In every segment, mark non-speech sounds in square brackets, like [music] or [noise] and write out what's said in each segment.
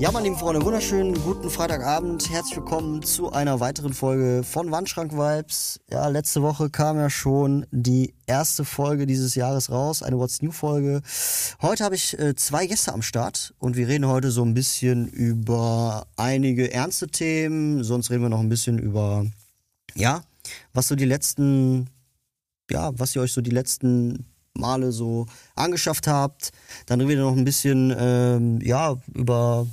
Ja, meine lieben Freunde, wunderschönen guten Freitagabend. Herzlich willkommen zu einer weiteren Folge von Wandschrank Vibes. Ja, letzte Woche kam ja schon die erste Folge dieses Jahres raus, eine What's New Folge. Heute habe ich äh, zwei Gäste am Start und wir reden heute so ein bisschen über einige ernste Themen. Sonst reden wir noch ein bisschen über, ja, was so die letzten, ja, was ihr euch so die letzten Male so angeschafft habt. Dann reden wir noch ein bisschen, ähm, ja, über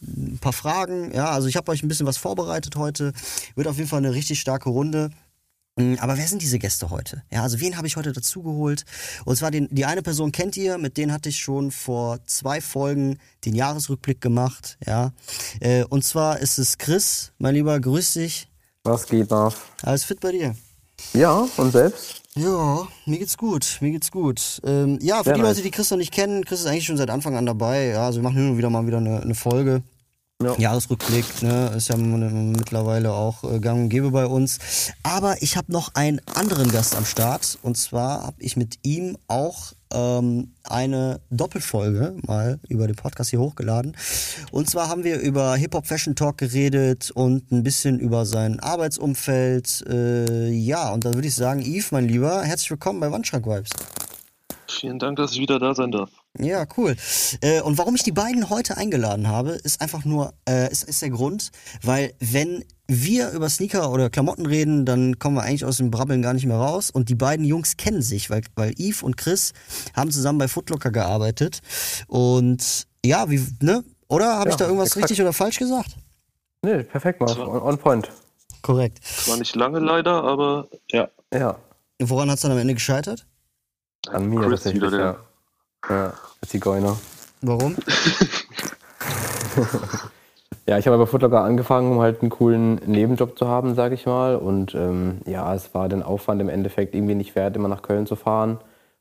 ein paar Fragen. Ja, also ich habe euch ein bisschen was vorbereitet heute. Wird auf jeden Fall eine richtig starke Runde. Mm, Aber wer sind diese Gäste heute? Ja, also wen habe ich heute dazugeholt? Und zwar den, die eine Person kennt ihr, mit denen hatte ich schon vor zwei Folgen den Jahresrückblick gemacht. Ja, äh, und zwar ist es Chris, mein Lieber, grüß dich. Was geht nach? Alles fit bei dir? Ja, und selbst? Ja, mir geht's gut, mir geht's gut. Ähm, ja, für Sehr die nice. Leute, die Chris noch nicht kennen, Chris ist eigentlich schon seit Anfang an dabei. Ja, also wir machen hin und wieder mal wieder eine, eine Folge. Ja. Jahresrückblick, ne, ist ja mittlerweile auch äh, gang und gäbe bei uns. Aber ich habe noch einen anderen Gast am Start. Und zwar habe ich mit ihm auch ähm, eine Doppelfolge mal über den Podcast hier hochgeladen. Und zwar haben wir über Hip-Hop Fashion Talk geredet und ein bisschen über sein Arbeitsumfeld. Äh, ja, und da würde ich sagen, Yves, mein Lieber, herzlich willkommen bei Wandschrank Vibes. Vielen Dank, dass ich wieder da sein darf. Ja, cool. Äh, und warum ich die beiden heute eingeladen habe, ist einfach nur, äh, ist, ist der Grund, weil wenn wir über Sneaker oder Klamotten reden, dann kommen wir eigentlich aus dem Brabbeln gar nicht mehr raus. Und die beiden Jungs kennen sich, weil, weil Yves und Chris haben zusammen bei Footlocker gearbeitet. Und ja, wie, ne? Oder habe ich Ja, da irgendwas exakt. richtig oder falsch gesagt? Nee, perfekt, mal. On, on point. Korrekt. Zwar nicht lange leider, aber ja. Ja, Und woran hat es dann am Ende gescheitert? an mir Chris tatsächlich, wieder der. ja. Ja, der Zigeuner. Warum? [laughs] [laughs] Ja, ich habe bei Footlocker angefangen, um halt einen coolen Nebenjob zu haben, sage ich mal. Und ähm, ja, es war den Aufwand im Endeffekt irgendwie nicht wert, immer nach Köln zu fahren.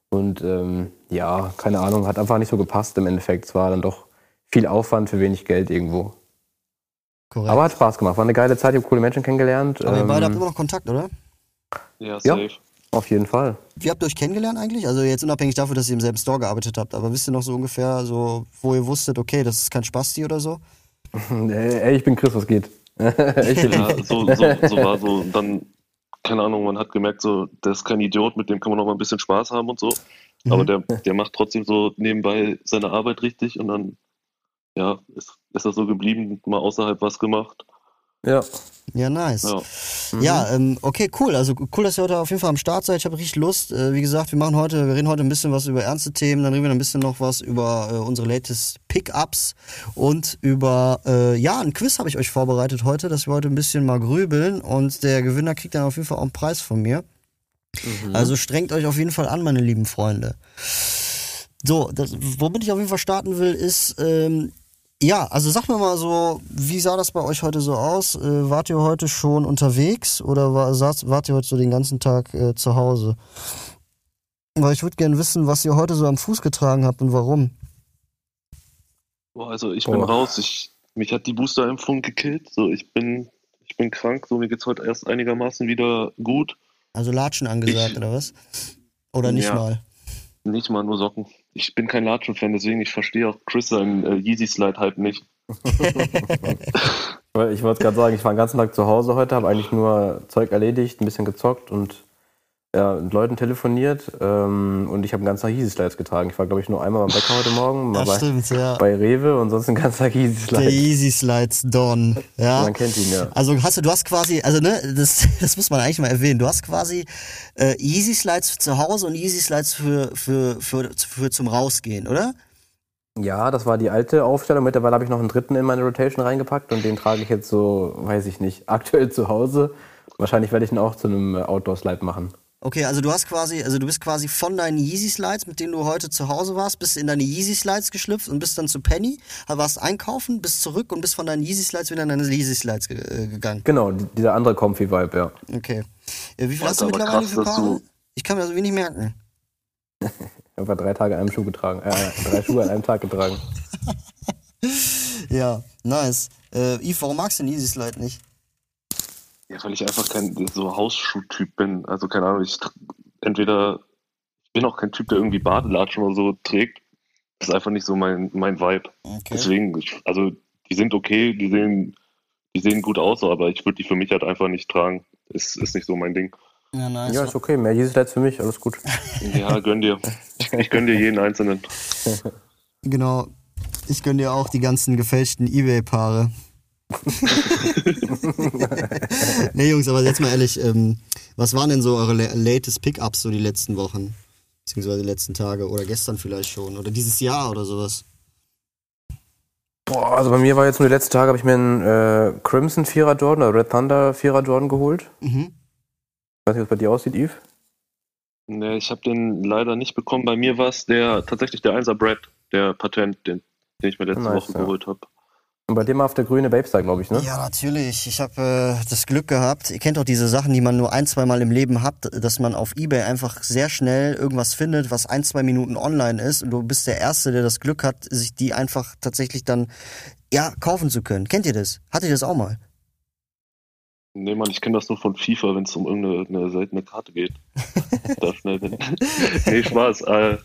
Und ähm, ja, keine Ahnung, hat einfach nicht so gepasst im Endeffekt. Es war dann doch viel Aufwand für wenig Geld irgendwo. Korrekt. Aber hat Spaß gemacht, war eine geile Zeit, ich habe coole Menschen kennengelernt. Aber ihr beide habt Ähm, immer noch Kontakt, oder? Ja, Ja. safe. auf jeden Fall. Wie habt ihr euch kennengelernt eigentlich? Also jetzt unabhängig davon, dass ihr im selben Store gearbeitet habt, aber wisst ihr noch so ungefähr, so, wo ihr wusstet, okay, das ist kein Spasti oder so? [laughs] Ey, ich bin Chris, was geht? [laughs] ich bin Ja, so, so, so war so. Und dann, keine Ahnung, man hat gemerkt, so, der ist kein Idiot, mit dem kann man noch mal ein bisschen Spaß haben und so. Aber Mhm. der, der macht trotzdem so nebenbei seine Arbeit richtig und dann, ja, ist, ist das so geblieben, mal außerhalb was gemacht. Ja. Ja, nice. Ja. Ja, ähm, okay, cool. Also cool, dass ihr heute auf jeden Fall am Start seid. Ich habe richtig Lust. Äh, wie gesagt, wir machen heute, wir reden heute ein bisschen was über ernste Themen, dann reden wir ein bisschen noch was über äh, unsere latest Pickups und über äh, ja, ein Quiz habe ich euch vorbereitet heute, dass wir heute ein bisschen mal grübeln und der Gewinner kriegt dann auf jeden Fall auch einen Preis von mir. Also strengt euch auf jeden Fall an, meine lieben Freunde. So, das, womit ich auf jeden Fall starten will, ist, ähm, ja, also sag mir mal so, wie sah das bei euch heute so aus? Äh, wart ihr heute schon unterwegs oder war, saß, wart ihr heute so den ganzen Tag äh, zu Hause? Weil ich würde gerne wissen, was ihr heute so am Fuß getragen habt und warum. Boah, also ich bin Boah. raus. Ich, mich hat die Boosterimpfung gekillt. So, ich bin, ich bin krank. So, mir geht's heute erst einigermaßen wieder gut. Also Latschen angesagt Ich- oder was? Oder nicht Ja. mal? Nicht mal nur Socken. Ich bin kein Latschen-Fan, deswegen ich verstehe auch Chris seinen äh, Yeezy-Slide halt nicht. [laughs] Ich wollte gerade sagen, ich war den ganzen Tag zu Hause heute, habe eigentlich nur Zeug erledigt, ein bisschen gezockt und ja, mit Leuten telefoniert ähm, und ich habe den ganzen Tag Yeezy-Slides getragen. Ich war, glaube ich, nur einmal beim Bäcker heute Morgen, mal Das bei, stimmt, ja. bei Rewe und sonst den ganzen Tag Der Yeezy-Slides. Easy Slides Don. Ja. Man kennt ihn ja. Also hast du, du hast quasi, also ne, das, [laughs] das muss man eigentlich mal erwähnen. Du hast quasi äh, Easy Slides für zu Hause und Easy Slides für, für, für, für zum Rausgehen, oder? Ja, das war die alte Aufstellung. Mittlerweile habe ich noch einen dritten in meine Rotation reingepackt und den trage ich jetzt so, weiß ich nicht, [laughs] aktuell zu Hause. Wahrscheinlich werde ich ihn auch zu einem Outdoor-Slide machen. Okay, also du hast quasi, also du bist quasi von deinen Yeezy Slides, mit denen du heute zu Hause warst, bist in deine Yeezy Slides geschlüpft und bist dann zu Penny, warst einkaufen, bist zurück und bist von deinen Yeezy Slides wieder in deine Yeezy Slides ge äh, gegangen. Genau, die- dieser andere Comfy-Vibe, ja. Okay. Äh, wie viel Ja, hast du mittlerweile krass, für Paare? Ich kann mir das wenig merken. Ich habe einfach drei Tage an einem Schuh getragen, äh, drei Schuhe an einem Tag getragen. [laughs] Ja, nice. Äh, Yves, warum magst du den Yeezy Slide nicht? Ja, weil ich einfach kein so Hausschuhtyp bin. Also keine Ahnung, ich tr- entweder ich bin auch kein Typ, der irgendwie Badelatschen oder so trägt. Das ist einfach nicht so mein, mein Vibe. Okay. Deswegen, also die sind okay, die sehen, die sehen gut aus, aber ich würde die für mich halt einfach nicht tragen. Ist, ist nicht so mein Ding. Ja, nice. Ja, ist okay. Mehr Yeezy Slides für mich, alles gut. [laughs] Ja, gönn dir. Ich, ich gönn dir jeden einzelnen. Genau. Ich gönn dir auch die ganzen gefälschten Ebay-Paare. [laughs] nee, Jungs, aber jetzt mal ehrlich, ähm, was waren denn so eure la- latest Pickups so die letzten Wochen? Beziehungsweise die letzten Tage oder gestern vielleicht schon oder dieses Jahr oder sowas? Boah, also bei mir war jetzt nur die letzten Tage, habe ich mir einen äh, Crimson 4er Jordan oder Red Thunder 4er Jordan geholt. Mhm. Ich weiß nicht, was bei dir aussieht, Yves. Nee, ich habe den leider nicht bekommen. Bei mir war es der tatsächlich der 1er Brad, der Patent, den, den ich mir letzte Nice, Woche ja. geholt habe. Und bei mal auf der grüne Babestar, glaube ich, ne? Ja, natürlich. Ich habe äh, das Glück gehabt. Ihr kennt doch diese Sachen, die man nur ein, zwei Mal im Leben hat, dass man auf Ebay einfach sehr schnell irgendwas findet, was ein, zwei Minuten online ist. Und du bist der Erste, der das Glück hat, sich die einfach tatsächlich dann ja kaufen zu können. Kennt ihr das? Hattet ihr das auch mal? Nee, Mann, ich kenne das nur von FIFA, wenn es um irgendeine eine seltene Karte geht. [laughs] da schnell hin. nee, Spaß. Äh,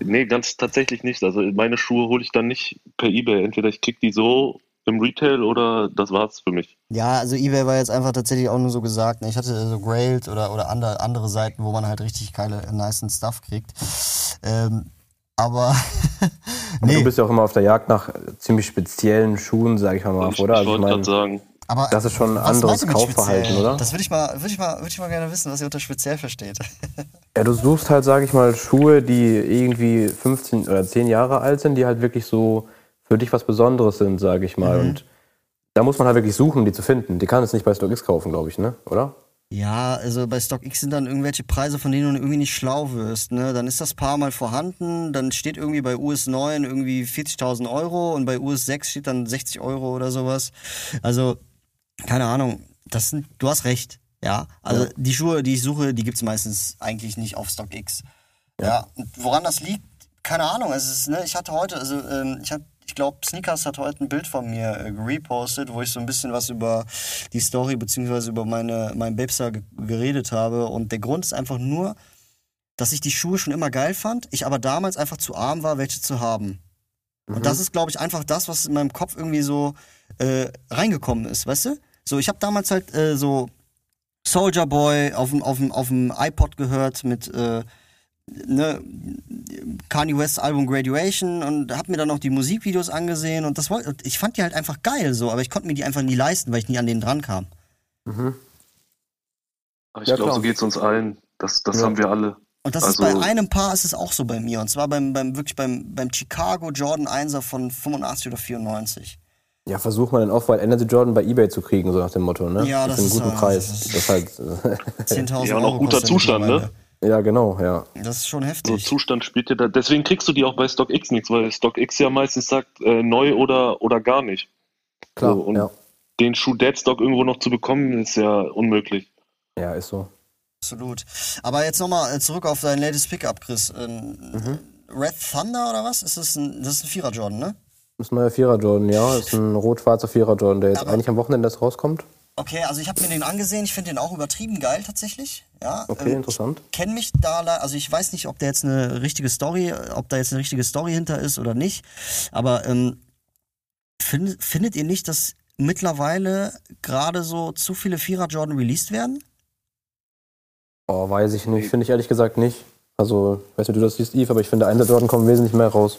nee, ganz tatsächlich nicht. Also meine Schuhe hole ich dann nicht per Ebay. Entweder ich krieg die so im Retail oder das war's für mich. Ja, also eBay war jetzt einfach tatsächlich auch nur so gesagt. Ne? Ich hatte so Grailed oder, oder andere, andere Seiten, wo man halt richtig geile, nice Stuff kriegt. Ähm, aber [laughs] Aber nee, Du bist ja auch immer auf der Jagd nach ziemlich speziellen Schuhen, sag ich mal, ich oder? ich Also ich wollte gerade sagen, aber das ist schon ein anderes Kaufverhalten, oder? Das würde ich mal, würde ich mal, würde ich mal gerne wissen, was ihr unter speziell versteht. [laughs] Ja, du suchst halt, sag ich mal, Schuhe, die irgendwie 15 oder 10 Jahre alt sind, die halt wirklich so für dich was Besonderes sind, sag ich mal. Mhm. Und da muss man halt wirklich suchen, um die zu finden. Die kann es nicht bei StockX kaufen, glaube ich, ne? Oder? Ja, also bei StockX sind dann irgendwelche Preise, von denen du irgendwie nicht schlau wirst. Ne? Dann ist das Paar mal vorhanden, dann steht irgendwie bei US 9 irgendwie 40.000 Euro und bei US 6 steht dann 60 Euro oder sowas. Also, keine Ahnung, das sind, du hast recht. Ja, also Ja. die Schuhe, die ich suche, die gibt's meistens eigentlich nicht auf StockX. Ja, und woran das liegt, keine Ahnung. Es ist, ne, ich hatte heute, also ähm, ich habe, ich glaube, Sneakers hat heute ein Bild von mir äh, gerepostet, wo ich so ein bisschen was über die Story beziehungsweise über meine mein Babestar ge geredet habe. Und der Grund ist einfach nur, dass ich die Schuhe schon immer geil fand, ich aber damals einfach zu arm war, welche zu haben. Und das ist, glaube ich, einfach das, was in meinem Kopf irgendwie so äh, reingekommen ist, weißt du? So, ich habe damals halt äh, so Soldier Boy auf dem auf dem auf dem iPod gehört mit äh, ne, Kanye West Album Graduation und habe mir dann auch die Musikvideos angesehen und das wollte ich fand die halt einfach geil so, aber ich konnte mir die einfach nie leisten, weil ich nie an denen dran kam. aber ich Ja, glaube, so geht's uns allen. Das, das Ja. haben wir alle. Und das Also- ist bei einem Paar ist es auch so bei mir und zwar beim beim wirklich beim beim Chicago Jordan 1er von 85 oder 94. Ja, versuch mal den Off-White Energy Jordan bei EBay zu kriegen, so nach dem Motto, ne? Ja, das Für einen ist guten halt- Preis. das Das ist halt, 10.000 Ja, und auch guter Zustand, ne? ja, genau, ja. Das ist schon So heftig. Zustand spielt ja da. Deswegen kriegst du die auch bei StockX nichts, weil StockX ja meistens sagt, äh, neu oder, oder gar nicht. Klar, So, und ja. den Schuh Deadstock irgendwo noch zu bekommen, ist ja unmöglich. Ja, ist so. Absolut. Aber jetzt nochmal zurück auf dein latest Pickup, Chris. Ähm, Mhm. Red Thunder oder was? Ist das ein, das ist ein Vierer Jordan, ne? Das ist ein neuer Vierer Jordan, ja. Das ist ein rot-schwarzer Vierer Jordan, der jetzt Aber- eigentlich am Wochenende erst rauskommt. Okay, also ich habe mir den angesehen. Ich finde den auch übertrieben geil tatsächlich. Ja. Okay, ähm, interessant. kenne mich da, also ich weiß nicht, ob der jetzt eine richtige Story, ob da jetzt eine richtige Story hinter ist oder nicht. Aber ähm, find, findet ihr nicht, dass mittlerweile gerade so zu viele Vierer Jordan released werden? Oh, weiß ich nicht. Finde ich ehrlich gesagt nicht. Also, ich weiß nicht, du das siehst, Eve, aber ich finde, Einser Jordan kommen wesentlich mehr raus.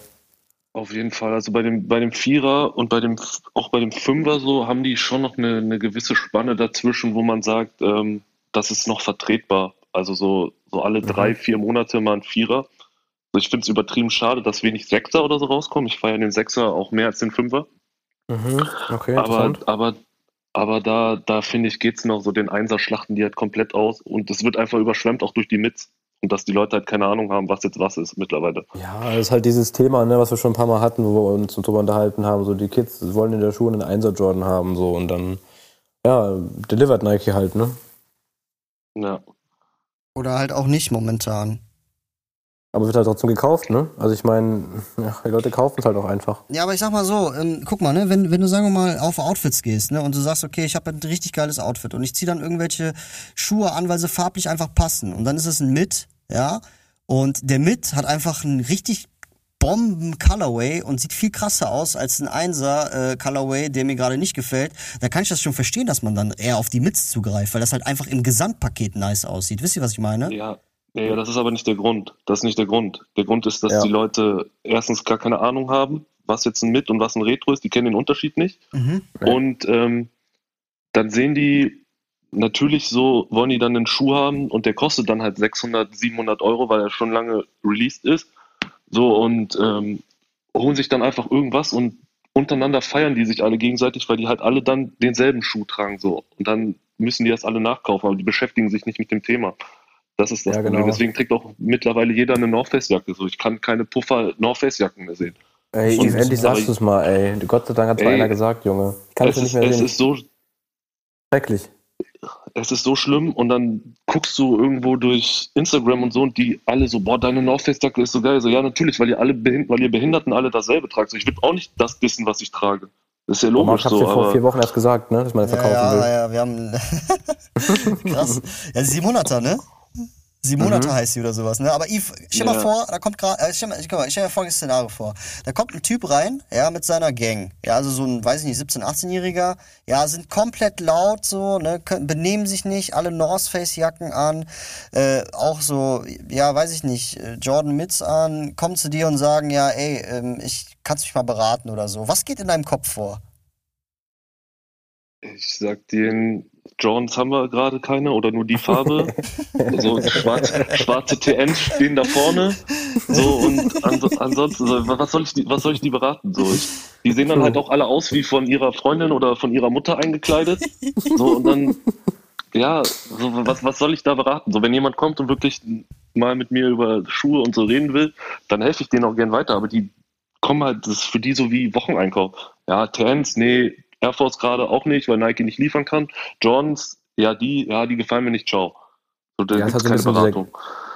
Auf jeden Fall. Also bei dem, bei dem Vierer und bei dem, auch bei dem Fünfer so haben die schon noch eine, eine gewisse Spanne dazwischen, wo man sagt, ähm, das ist noch vertretbar. Also so, so alle drei, vier Monate mal ein Vierer. Also ich finde es übertrieben schade, dass wenig Sechser oder so rauskommen. Ich feiere den Sechser auch mehr als den Fünfer. Mhm. Okay, Aber, aber Aber da, da finde ich, geht's noch so den Einser schlachten die halt komplett aus und es wird einfach überschwemmt auch durch die Mits. Und dass die Leute halt keine Ahnung haben, was jetzt was ist mittlerweile. Ja, das ist halt dieses Thema, ne, was wir schon ein paar Mal hatten, wo wir uns drüber unterhalten haben. So, die Kids wollen in der Schule einen Einser Jordan haben, so und dann, ja, delivert Nike halt, ne? Ja. Oder halt auch nicht momentan. Aber wird halt trotzdem gekauft, ne? Also ich meine, ja, die Leute kaufen es halt auch einfach. Ja, aber ich sag mal so, ähm, guck mal, ne, wenn, wenn du sagen wir mal auf Outfits gehst, ne, und du sagst, okay, ich habe ein richtig geiles Outfit und ich ziehe dann irgendwelche Schuhe an, weil sie farblich einfach passen und dann ist es ein Mit, ja, und der Mit hat einfach einen richtig Bomben Colorway und sieht viel krasser aus als ein Einser äh, Colorway, der mir gerade nicht gefällt, dann kann ich das schon verstehen, dass man dann eher auf die Mits zugreift, weil das halt einfach im Gesamtpaket nice aussieht. Wisst ihr, was ich meine? Ja, ja, das ist aber nicht der Grund. Das ist nicht der Grund. Der Grund ist, dass Ja. die Leute erstens gar keine Ahnung haben, was jetzt ein Mit und was ein Retro ist. Die kennen den Unterschied nicht. Mhm. Ja. Und ähm, dann sehen die natürlich so, wollen die dann einen Schuh haben und der kostet dann halt 600, 700 Euro, weil er schon lange released ist. So und ähm, holen sich dann einfach irgendwas und untereinander feiern die sich alle gegenseitig, weil die halt alle dann denselben Schuh tragen so. Und dann müssen die das alle nachkaufen, aber die beschäftigen sich nicht mit dem Thema. Das ist das Ja, Problem. genau. Deswegen trägt auch mittlerweile jeder eine North Face Jacke. So, ich kann keine Puffer North Face Jacken mehr sehen. Ey, Und- endlich sagst du es mal, ey. Gott sei Dank hat es mal einer gesagt, Junge. Ich kann es Es nicht ist, mehr es sehen. ist so Schrecklich. es ist so schlimm und dann guckst du irgendwo durch Instagram und so und die alle so, boah, deine North Face Jacke ist so geil. So, ja, natürlich, weil ihr alle behind weil ihr Behinderten alle dasselbe tragt. So, ich will auch nicht das wissen, was ich trage. Das ist ja logisch ich hab's so, dir vor vier Wochen erst gesagt, ne, dass man das Ja, verkaufen ja, will. ja, wir haben. [laughs] Krass. Ja, Simonata, ne? Simonata heißt sie oder sowas, ne? Aber Yves, stell mal Ja. vor, da kommt gerade, äh, stell, mal- mal, stell mir folgendes Szenario vor. Da kommt ein Typ rein, ja, mit seiner Gang. Ja, also so ein, weiß ich nicht, 17-, 18-Jähriger, ja, sind komplett laut so, ne, können, benehmen sich nicht, alle North Face Jacken an, äh, auch so, ja, weiß ich nicht, äh, Jordan Mitts an, kommen zu dir und sagen, ja, ey, ähm, ich kannst mich mal beraten oder so. Was geht in deinem Kopf vor? Ich sag denen, Jordans haben wir gerade keine oder nur die Farbe. [laughs] so schwarze, schwarze TNs stehen da vorne. So und anso ansonsten, so, was soll ich die, was soll ich die beraten? So, ich, die sehen dann halt auch alle aus wie von ihrer Freundin oder von ihrer Mutter eingekleidet. So und dann, ja, so, was, was soll ich da beraten? So, wenn jemand kommt und wirklich mal mit mir über Schuhe und so reden will, dann helfe ich denen auch gern weiter. Aber die kommen halt, das ist für die so wie Wocheneinkauf. Ja, TNs, nee, Air Force gerade auch nicht, weil Nike nicht liefern kann. Jordans, ja, die, ja, die gefallen mir nicht, ciao. So, da Ja, gibt's keine Beratung.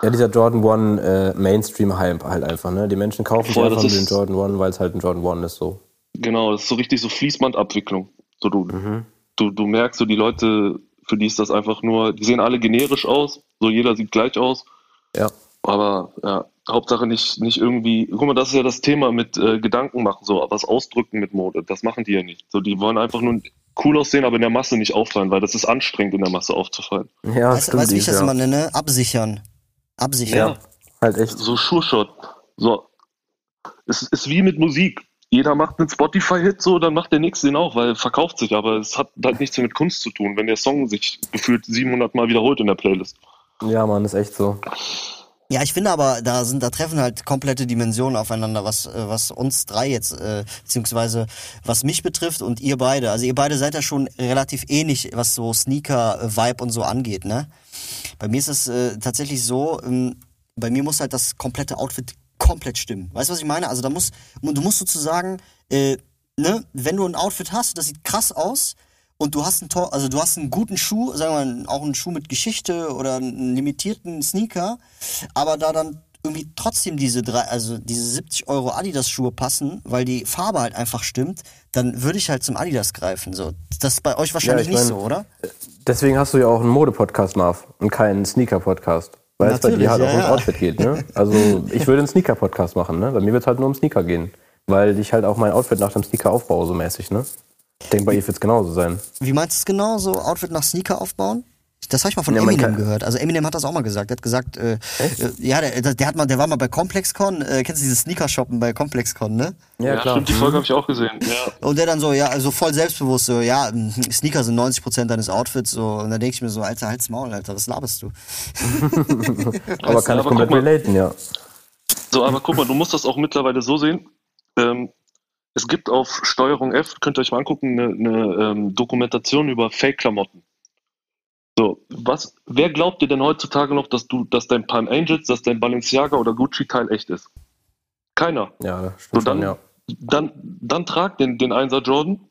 Ja, dieser Jordan One äh, Mainstream-Hype halt einfach, ne? Die Menschen kaufen sich Voll, einfach das nur den Jordan One, weil es halt ein Jordan One ist, so. Genau, das ist so richtig so Fließbandabwicklung. So, du, Mhm. du, du merkst so, die Leute, für die ist das einfach nur, die sehen alle generisch aus, so jeder sieht gleich aus, Ja. Aber ja, Hauptsache nicht, nicht irgendwie, guck mal, das ist ja das Thema mit äh, Gedanken machen, so, was ausdrücken mit Mode, das machen die ja nicht. So, die wollen einfach nur cool aussehen, aber in der Masse nicht auffallen, weil das ist anstrengend, in der Masse aufzufallen. Ja, weißt weißt, du, wie ich das ja. immer nenne? Absichern. Absichern. Ja, halt echt. So Sure-Shot. So. Es ist wie mit Musik. Jeder macht einen Spotify-Hit, so, dann macht der nächste den auch, weil verkauft sich, aber es hat halt nichts mit Kunst zu tun, wenn der Song sich gefühlt 700 Mal wiederholt in der Playlist. Ja, Mann, ist echt so. Ja, ich finde aber, da sind, da treffen halt komplette Dimensionen aufeinander, was, äh, was uns drei jetzt, äh, beziehungsweise was mich betrifft und ihr beide. Also ihr beide seid ja schon relativ ähnlich, was so Sneaker-Vibe und so angeht, ne? Bei mir ist es äh, tatsächlich so, ähm, bei mir muss halt das komplette Outfit komplett stimmen. Weißt du, was ich meine? Also da muss, du musst sozusagen, äh, ne, wenn du ein Outfit hast, das sieht krass aus, und du hast einen Tor, also du hast einen guten Schuh, sagen wir mal, auch einen Schuh mit Geschichte oder einen limitierten Sneaker, aber da dann irgendwie trotzdem diese drei, also diese 70 Euro Adidas-Schuhe passen, weil die Farbe halt einfach stimmt, dann würde ich halt zum Adidas greifen. So, das ist bei euch wahrscheinlich ich nicht mein- so, oder? Deswegen hast du ja auch einen Mode-Podcast, Marv, und keinen Sneaker-Podcast. Weil es bei Natürlich, dir halt ja, auch ums ja. Outfit geht, ne? Also, ich würde einen Sneaker-Podcast machen, ne? Bei mir wird es halt nur um Sneaker gehen. Weil ich halt auch mein Outfit nach dem Sneaker aufbaue, so mäßig, ne? Ich denke, bei ihr wird es genauso sein. Wie meinst du es genau, so Outfit nach Sneaker aufbauen? Das habe ich mal von Ja, Eminem gehört. Also Eminem hat das auch mal gesagt. Der hat gesagt, äh, äh, ja, der, der hat mal, der war mal bei ComplexCon. Äh, kennst du dieses Sneaker-Shoppen bei ComplexCon, ne? Ja, stimmt, die Folge habe ich auch gesehen. Ja. Und der dann so, ja, also voll selbstbewusst, so, ja, ähm, Sneaker sind 90% deines Outfits, so. Und dann denke ich mir so, Alter, halt's Maul, Alter, was laberst du? [laughs] Aber kann ich aber komplett relaten, ja. So, aber guck mal, du musst das auch mittlerweile so sehen. Ähm, es gibt auf Steuerung F, könnt ihr euch mal angucken, eine, eine ähm, Dokumentation über Fake-Klamotten. So, was, wer glaubt dir denn heutzutage noch, dass du, dass dein Palm Angels, dass dein Balenciaga oder Gucci-Teil echt ist? Keiner. Ja, das So, stimmt dann, schon, ja. dann, dann trag den, den 1er Jordan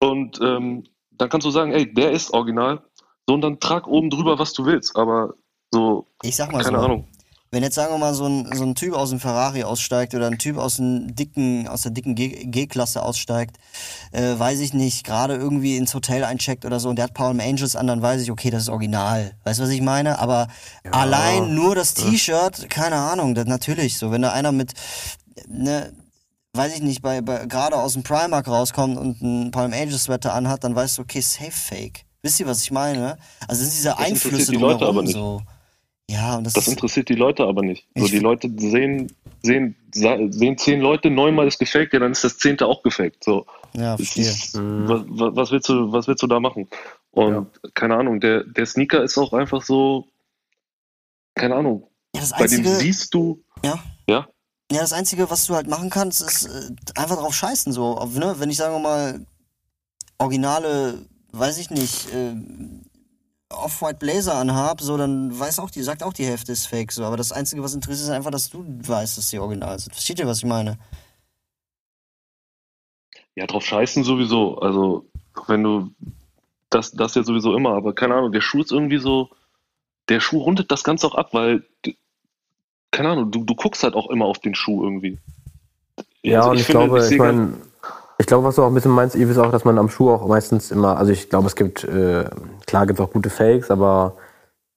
und ähm, dann kannst du sagen, ey, der ist original. So, und dann trag oben drüber, was du willst. Aber so, Ich sag mal keine so. Ahnung. Wenn jetzt sagen wir mal so ein, so ein Typ aus dem Ferrari aussteigt oder ein Typ aus dem dicken, aus der dicken G-Klasse aussteigt, äh, weiß ich nicht, gerade irgendwie ins Hotel eincheckt oder so und der hat Palm Angels an, dann weiß ich, okay, das ist original. Weißt du, was ich meine? Aber allein nur das T-Shirt, keine Ahnung, das natürlich so. Wenn da einer mit, ne, weiß ich nicht, bei, bei gerade aus dem Primark rauskommt und ein Palm Angels Sweater anhat, dann weißt du, okay, safe fake. Wisst ihr, was ich meine? Also sind diese Einflüsse die Leute drumherum aber nicht. so. Ja, und das, Das interessiert die Leute aber nicht. So, die Leute sehen, sehen, sehen zehn Leute, neunmal ist gefaked, ja, dann ist das zehnte auch gefaked. So, ja, ist, was, was was willst du, was willst du da machen? Und keine Ahnung, der, der Sneaker ist auch einfach so, keine Ahnung, Ja, das bei dem einzige, siehst du, ja, ja, ja, das einzige, was du halt machen kannst, ist äh, einfach drauf scheißen so. Auf, ne? Wenn ich sagen wir mal originale, weiß ich nicht, äh, Off-White Blazer anhab, so dann weiß auch die, sagt auch die Hälfte ist Fake so. Aber das einzige, was interessiert, ist einfach, dass du weißt, dass die original sind. Versteht ihr, was ich meine? ja, drauf scheißen sowieso. Also, wenn du, das, das ja sowieso immer, aber keine Ahnung, der Schuh ist irgendwie so, der Schuh rundet das Ganze auch ab, weil, keine Ahnung, du, du guckst halt auch immer auf den Schuh irgendwie. Ja, Also und ich, finde, glaube, ich ganz- meine, ich glaube, was du auch ein bisschen meinst, Yves, ist auch, dass man am Schuh auch meistens immer, also ich glaube, es gibt, äh, klar gibt es auch gute Fakes, aber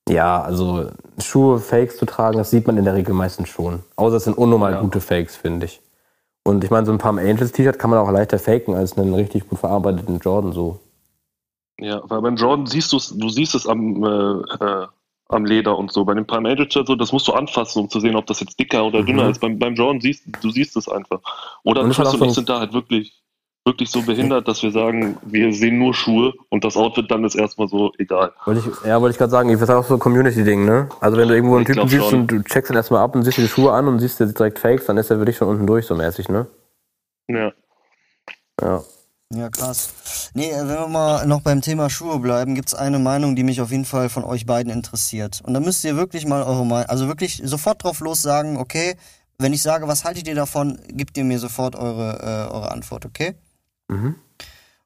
ja, also Schuhe, Fakes zu tragen, das sieht man in der Regel meistens schon. Außer es sind unnormal Ja. gute Fakes, finde ich. Und ich meine, so ein Palm Angels T-Shirt kann man auch leichter faken als einen richtig gut verarbeiteten Jordan so. Ja, weil beim Jordan siehst du es, du siehst es am, äh, äh, am Leder und so. Bei dem Palm Angel Shirt so, das musst du anfassen, um zu sehen, ob das jetzt dicker oder dünner ist. Beim, beim Jordan siehst du siehst es einfach. Oder Und Chris und ich sind da halt wirklich, wirklich so behindert, dass wir sagen, wir sehen nur Schuhe und das Outfit dann ist erstmal so egal. Wollte ich, ja, wollte ich gerade sagen, das ist auch so ein Community-Ding, ne? Also wenn du irgendwo einen Ich Typen siehst schon. und du checkst ihn erstmal ab und siehst dir die Schuhe an und siehst dir direkt Fakes, dann ist er für dich schon unten durch, so mäßig, ne? Ja. Ja. Ja, krass. Nee, äh, wenn wir mal noch beim Thema Schuhe bleiben, gibt's eine Meinung, die mich auf jeden Fall von euch beiden interessiert. Und da müsst ihr wirklich mal eure Meinung, also wirklich sofort drauf los sagen, okay, wenn ich sage, was haltet ihr davon, gebt ihr mir sofort eure, äh, eure Antwort, okay? Mhm.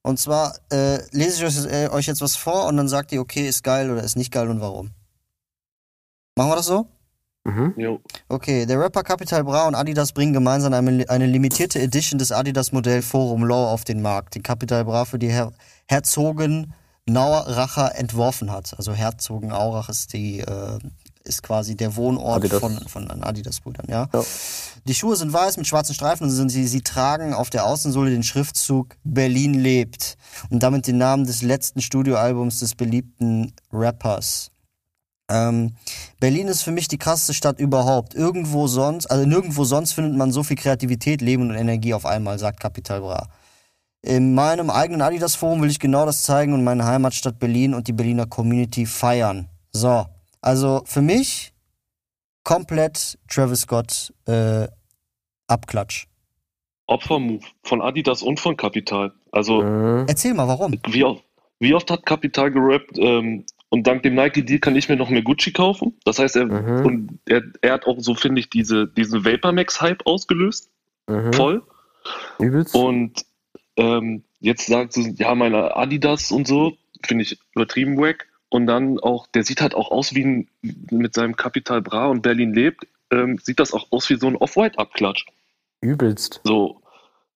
Und zwar äh, lese ich euch, äh, euch jetzt was vor und dann sagt ihr, okay, ist geil oder ist nicht geil und warum. Machen wir das so? Mhm. Jo. Okay, der Rapper Capital Bra und Adidas bringen gemeinsam eine, eine limitierte Edition des Adidas-Modell Forum Law auf den Markt, den Capital Bra für die Her Herzogen Nauracher entworfen hat. Also Herzogenaurach ist die äh, ist quasi der Wohnort Adidas. von, von Adidas-Brüdern, ja? Ja. Die Schuhe sind weiß mit schwarzen Streifen und sind, sie, sie tragen auf der Außensohle den Schriftzug Berlin lebt und damit den Namen des letzten Studioalbums des beliebten Rappers. Ähm, Berlin ist für mich die krasseste Stadt überhaupt. Irgendwo sonst, also nirgendwo sonst findet man so viel Kreativität, Leben und Energie auf einmal, sagt Capital Bra. In meinem eigenen Adidas-Forum will ich genau das zeigen und meine Heimatstadt Berlin und die Berliner Community feiern. So, also für mich komplett Travis Scott äh, Abklatsch. Opfermove von Adidas und von Capital. Also, Mhm. Erzähl mal, warum? wie oft, wie oft hat Capital gerappt, ähm, und dank dem Nike-Deal kann ich mir noch mehr Gucci kaufen. Das heißt, er, Mhm. und er, er hat auch so, finde ich, diese, diesen Vapormax-Hype ausgelöst. Mhm. Voll. Übelst. Und ähm, jetzt sagt sie, ja, meine Adidas und so, finde ich übertrieben wack. Und dann auch, der sieht halt auch aus wie ein, mit seinem Capital Bra und Berlin lebt, ähm, sieht das auch aus wie so ein Off-White-Abklatsch. Übelst. So,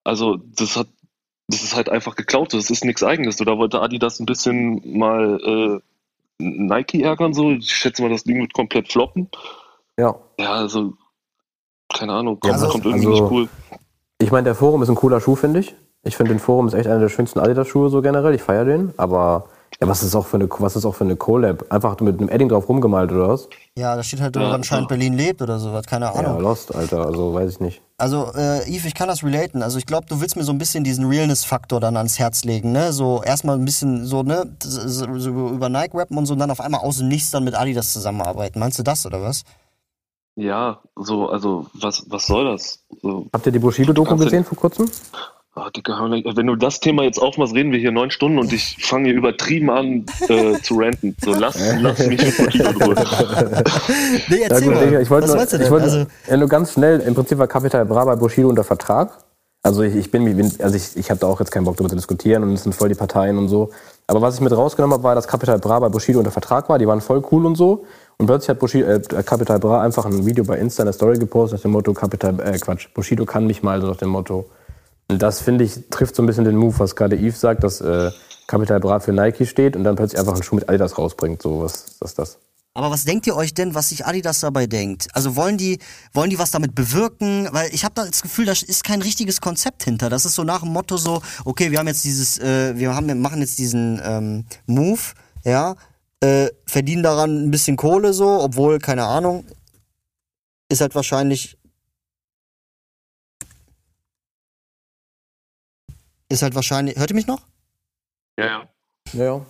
also das hat, das ist halt einfach geklaut. Das ist nichts Eigenes. So, da wollte Adidas ein bisschen mal äh, Nike ärgern. So, ich schätze mal, das Ding wird komplett floppen. Ja. Ja, also keine Ahnung, kommt, also- kommt irgendwie also- nicht cool. Ich meine, der Forum ist ein cooler Schuh, finde ich. Ich finde, den Forum ist echt einer der schönsten Adidas-Schuhe so generell. Ich feiere den. Aber ja, was ist auch für eine, was ist auch für eine Collab? Einfach mit einem Edding drauf rumgemalt oder was? Ja, da steht halt Ja, anscheinend so. Berlin lebt oder sowas, keine Ja, Ahnung. Lost, Alter. Also weiß ich nicht. Also, äh, Yves, ich kann das relaten. Also, ich glaube, du willst mir so ein bisschen diesen Realness-Faktor dann ans Herz legen, ne? So erstmal ein bisschen so, ne? So, so über Nike rappen und so und dann auf einmal aus dem Nichts dann mit Adidas zusammenarbeiten. Meinst du das oder was? Ja, so, also, was, was soll das? So, Habt ihr die Bushido-Doku gesehen vor kurzem? Ah, Digga, hör nicht- wenn du das Thema jetzt aufmachst, reden wir hier neun Stunden und ich fange hier übertrieben an äh, zu ranten. So, lass, lass mich mit Bushido in Ruhe. [laughs] Nee, Ja, erzähl gut, mal. Ich wollte was nur, du ich denn? wollte, also, ja, nur ganz schnell, im Prinzip war Capital Bra bei Bushido unter Vertrag. Also ich, ich bin, also ich, ich habe da auch jetzt keinen Bock darüber zu diskutieren und es sind voll die Parteien und so. Aber was ich mit rausgenommen habe, war, dass Capital Bra bei Bushido unter Vertrag war. Die waren voll cool und so. Und plötzlich hat Bushido, äh, Capital Bra einfach ein Video bei Insta, eine Story gepostet nach dem Motto, Capital, äh, Quatsch, Bushido kann mich mal, so nach dem Motto. Das, finde ich, trifft so ein bisschen den Move, was gerade Yves sagt, dass äh, Capital Bra für Nike steht und dann plötzlich einfach einen Schuh mit Adidas rausbringt. So, was, ist das? aber was denkt ihr euch denn, was sich Adidas dabei denkt? Also wollen die, wollen die was damit bewirken? Weil ich habe da das Gefühl, da ist kein richtiges Konzept hinter. Das ist so nach dem Motto so, okay, wir haben jetzt dieses, äh, wir haben, machen jetzt diesen ähm, Move, ja, äh, verdienen daran ein bisschen Kohle so, obwohl, keine Ahnung, ist halt wahrscheinlich ist halt wahrscheinlich, hört ihr mich noch? Ja, ja. Ja, ja.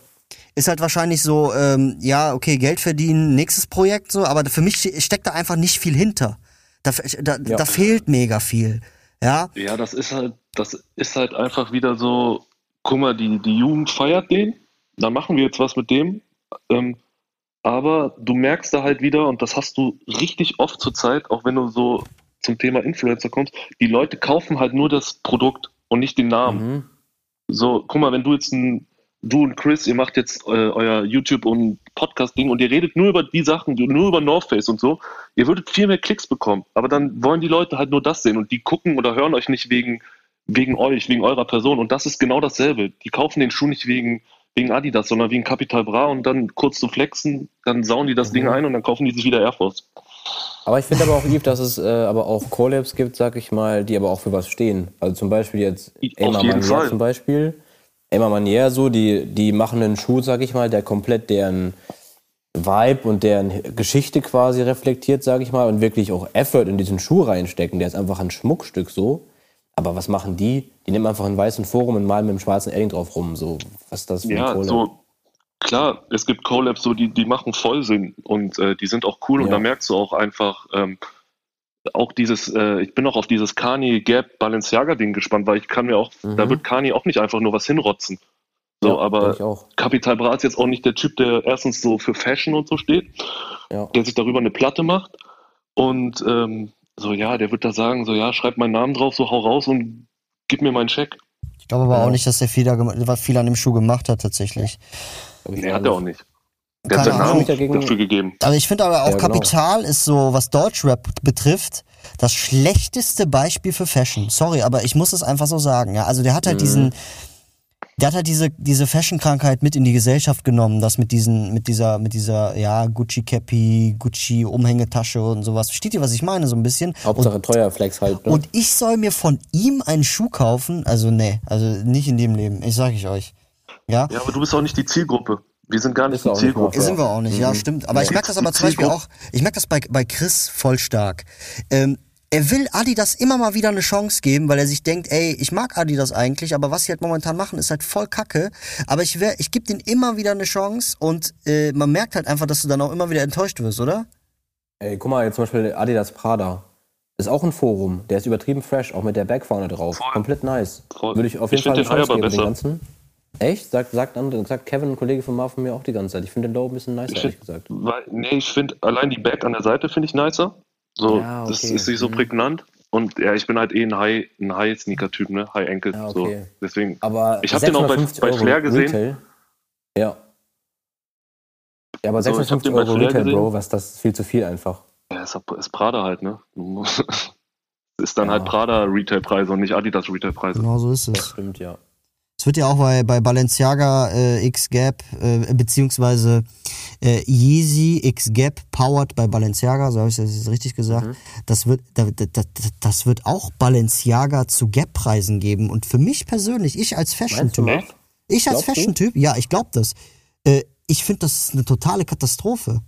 ist halt wahrscheinlich so, ähm, ja, okay, Geld verdienen, nächstes Projekt so, aber für mich ste- steckt da einfach nicht viel hinter. Da, da, Ja. da fehlt mega viel. Ja, Ja, das ist halt, das ist halt einfach wieder so, guck mal, die, die Jugend feiert den, dann machen wir jetzt was mit dem. Ähm, aber du merkst da halt wieder, und das hast du richtig oft zur Zeit, auch wenn du so zum Thema Influencer kommst, die Leute kaufen halt nur das Produkt und nicht den Namen. Mhm. So, guck mal, wenn du jetzt ein, du und Chris, ihr macht jetzt äh, euer YouTube und Podcast-Ding und ihr redet nur über die Sachen, nur über North Face und so, ihr würdet viel mehr Klicks bekommen. Aber dann wollen die Leute halt nur das sehen und die gucken oder hören euch nicht wegen, wegen euch, wegen eurer Person. Und das ist genau dasselbe. Die kaufen den Schuh nicht wegen, wegen Adidas, sondern wegen Capital Bra und dann kurz zu flexen, dann sauen die das Ding ein und dann kaufen die sich wieder Air Force. Aber ich finde aber auch, Yves, dass es äh, aber auch Collabs gibt, sag ich mal, die aber auch für was stehen. Also zum Beispiel jetzt Emma Manier Fall. zum Beispiel. Emma Manier so, die, die machen einen Schuh, sag ich mal, der komplett deren Vibe und deren Geschichte quasi reflektiert, sag ich mal, und wirklich auch Effort in diesen Schuh reinstecken. Der ist einfach ein Schmuckstück so. Aber was machen die? Die nehmen einfach einen weißen Forum und malen mit dem schwarzen Edding drauf rum. So, was ist das für ein Ja, Collab? so klar, es gibt Collabs, so die, die machen voll Sinn und äh, die sind auch cool und Ja. da merkst du auch einfach ähm, auch dieses, äh, ich bin auch auf dieses Kanye Gap Balenciaga Ding gespannt, weil ich kann mir auch, da wird Kanye auch nicht einfach nur was hinrotzen. So, Mhm. Ja, aber. Capital Bra ist jetzt auch nicht der Typ, der erstens so für Fashion und so steht, Ja. der sich darüber eine Platte macht und ähm, so ja, der wird da sagen, so ja, schreib meinen Namen drauf, so hau raus und gib mir meinen Check. ich glaube aber Ja. auch nicht, dass der viel, da, viel an dem Schuh gemacht hat tatsächlich. Ich Nee, hat er auch nicht. Der Keine hat seinen Ahnung. Namen Dagegen- dafür gegeben. Also ich finde aber auch Ja, genau. Kapital ist so, was Deutschrap betrifft, das schlechteste Beispiel für Fashion. Sorry, aber ich muss es einfach so sagen. Ja, also der hat halt Mhm. diesen, der hat halt diese diese Fashion-Krankheit mit in die Gesellschaft genommen, das mit diesen, mit dieser, mit dieser, ja Gucci Cappy, Gucci Umhängetasche und sowas. Versteht ihr, was ich meine, so ein bisschen? Hauptsache teuer Flex halt. Ne? Und ich soll mir von ihm einen Schuh kaufen? Also nee, also nicht in dem Leben. Ich sag ich euch. Ja. Ja, aber du bist auch nicht die Zielgruppe. Wir sind gar nicht die nicht Zielgruppe. Sind wir auch nicht, ja, Mhm. stimmt. Aber ich merke das aber zum Beispiel auch, ich merke das bei, bei Chris voll stark. Ähm, er will Adidas immer mal wieder eine Chance geben, weil er sich denkt, ey, ich mag Adidas eigentlich, aber was sie halt momentan machen, ist halt voll kacke. Aber ich, wär- ich gebe denen immer wieder eine Chance und äh, man merkt halt einfach, dass du dann auch immer wieder enttäuscht wirst, oder? Ey, guck mal, jetzt zum Beispiel Adidas Prada. Ist auch ein Forum. Der ist übertrieben fresh, auch mit der Back vorne drauf. Voll. Komplett nice. Voll. Würde ich auf Ich jeden Fall find eine den Chance geben, den ganzen. Echt? Sagt, sagt, andere, sagt Kevin, ein Kollege von Marvin, mir auch die ganze Zeit. Ich finde den Low ein bisschen nicer, Ich ehrlich gesagt. weil, nee, ich finde allein die Back an der Seite finde ich nicer. So, Ja, das okay. ist nicht so Mhm. prägnant. Und ja, ich bin halt eh ein High, ein High Sneaker Typ, ne, High Ankle. Ja, So, okay. deswegen. Aber Ich hab den auch bei- 650 bei Flair gesehen. Retail. Ja. Ja, aber So, ich hab 650 den bei Euro Retail, gesehen. Bro, was das ist viel zu viel einfach. Ja, ist, ist Prada halt, ne. [laughs] Ist dann Ja. halt Prada Retailpreise und nicht Adidas Retailpreise. Genau so ist Das es. stimmt, ja. Es wird ja auch bei, bei Balenciaga äh, X Gap, äh, beziehungsweise äh, Yeezy X Gap powered bei Balenciaga, so habe ich das jetzt richtig gesagt. Mhm. Das wird, da, da, da, das wird auch Balenciaga zu Gap-Preisen geben. Und für mich persönlich, ich als Fashion-Typ, ich als? Fashion-Typ, ja, ich glaube das. Äh, ich finde, das ist eine totale Katastrophe.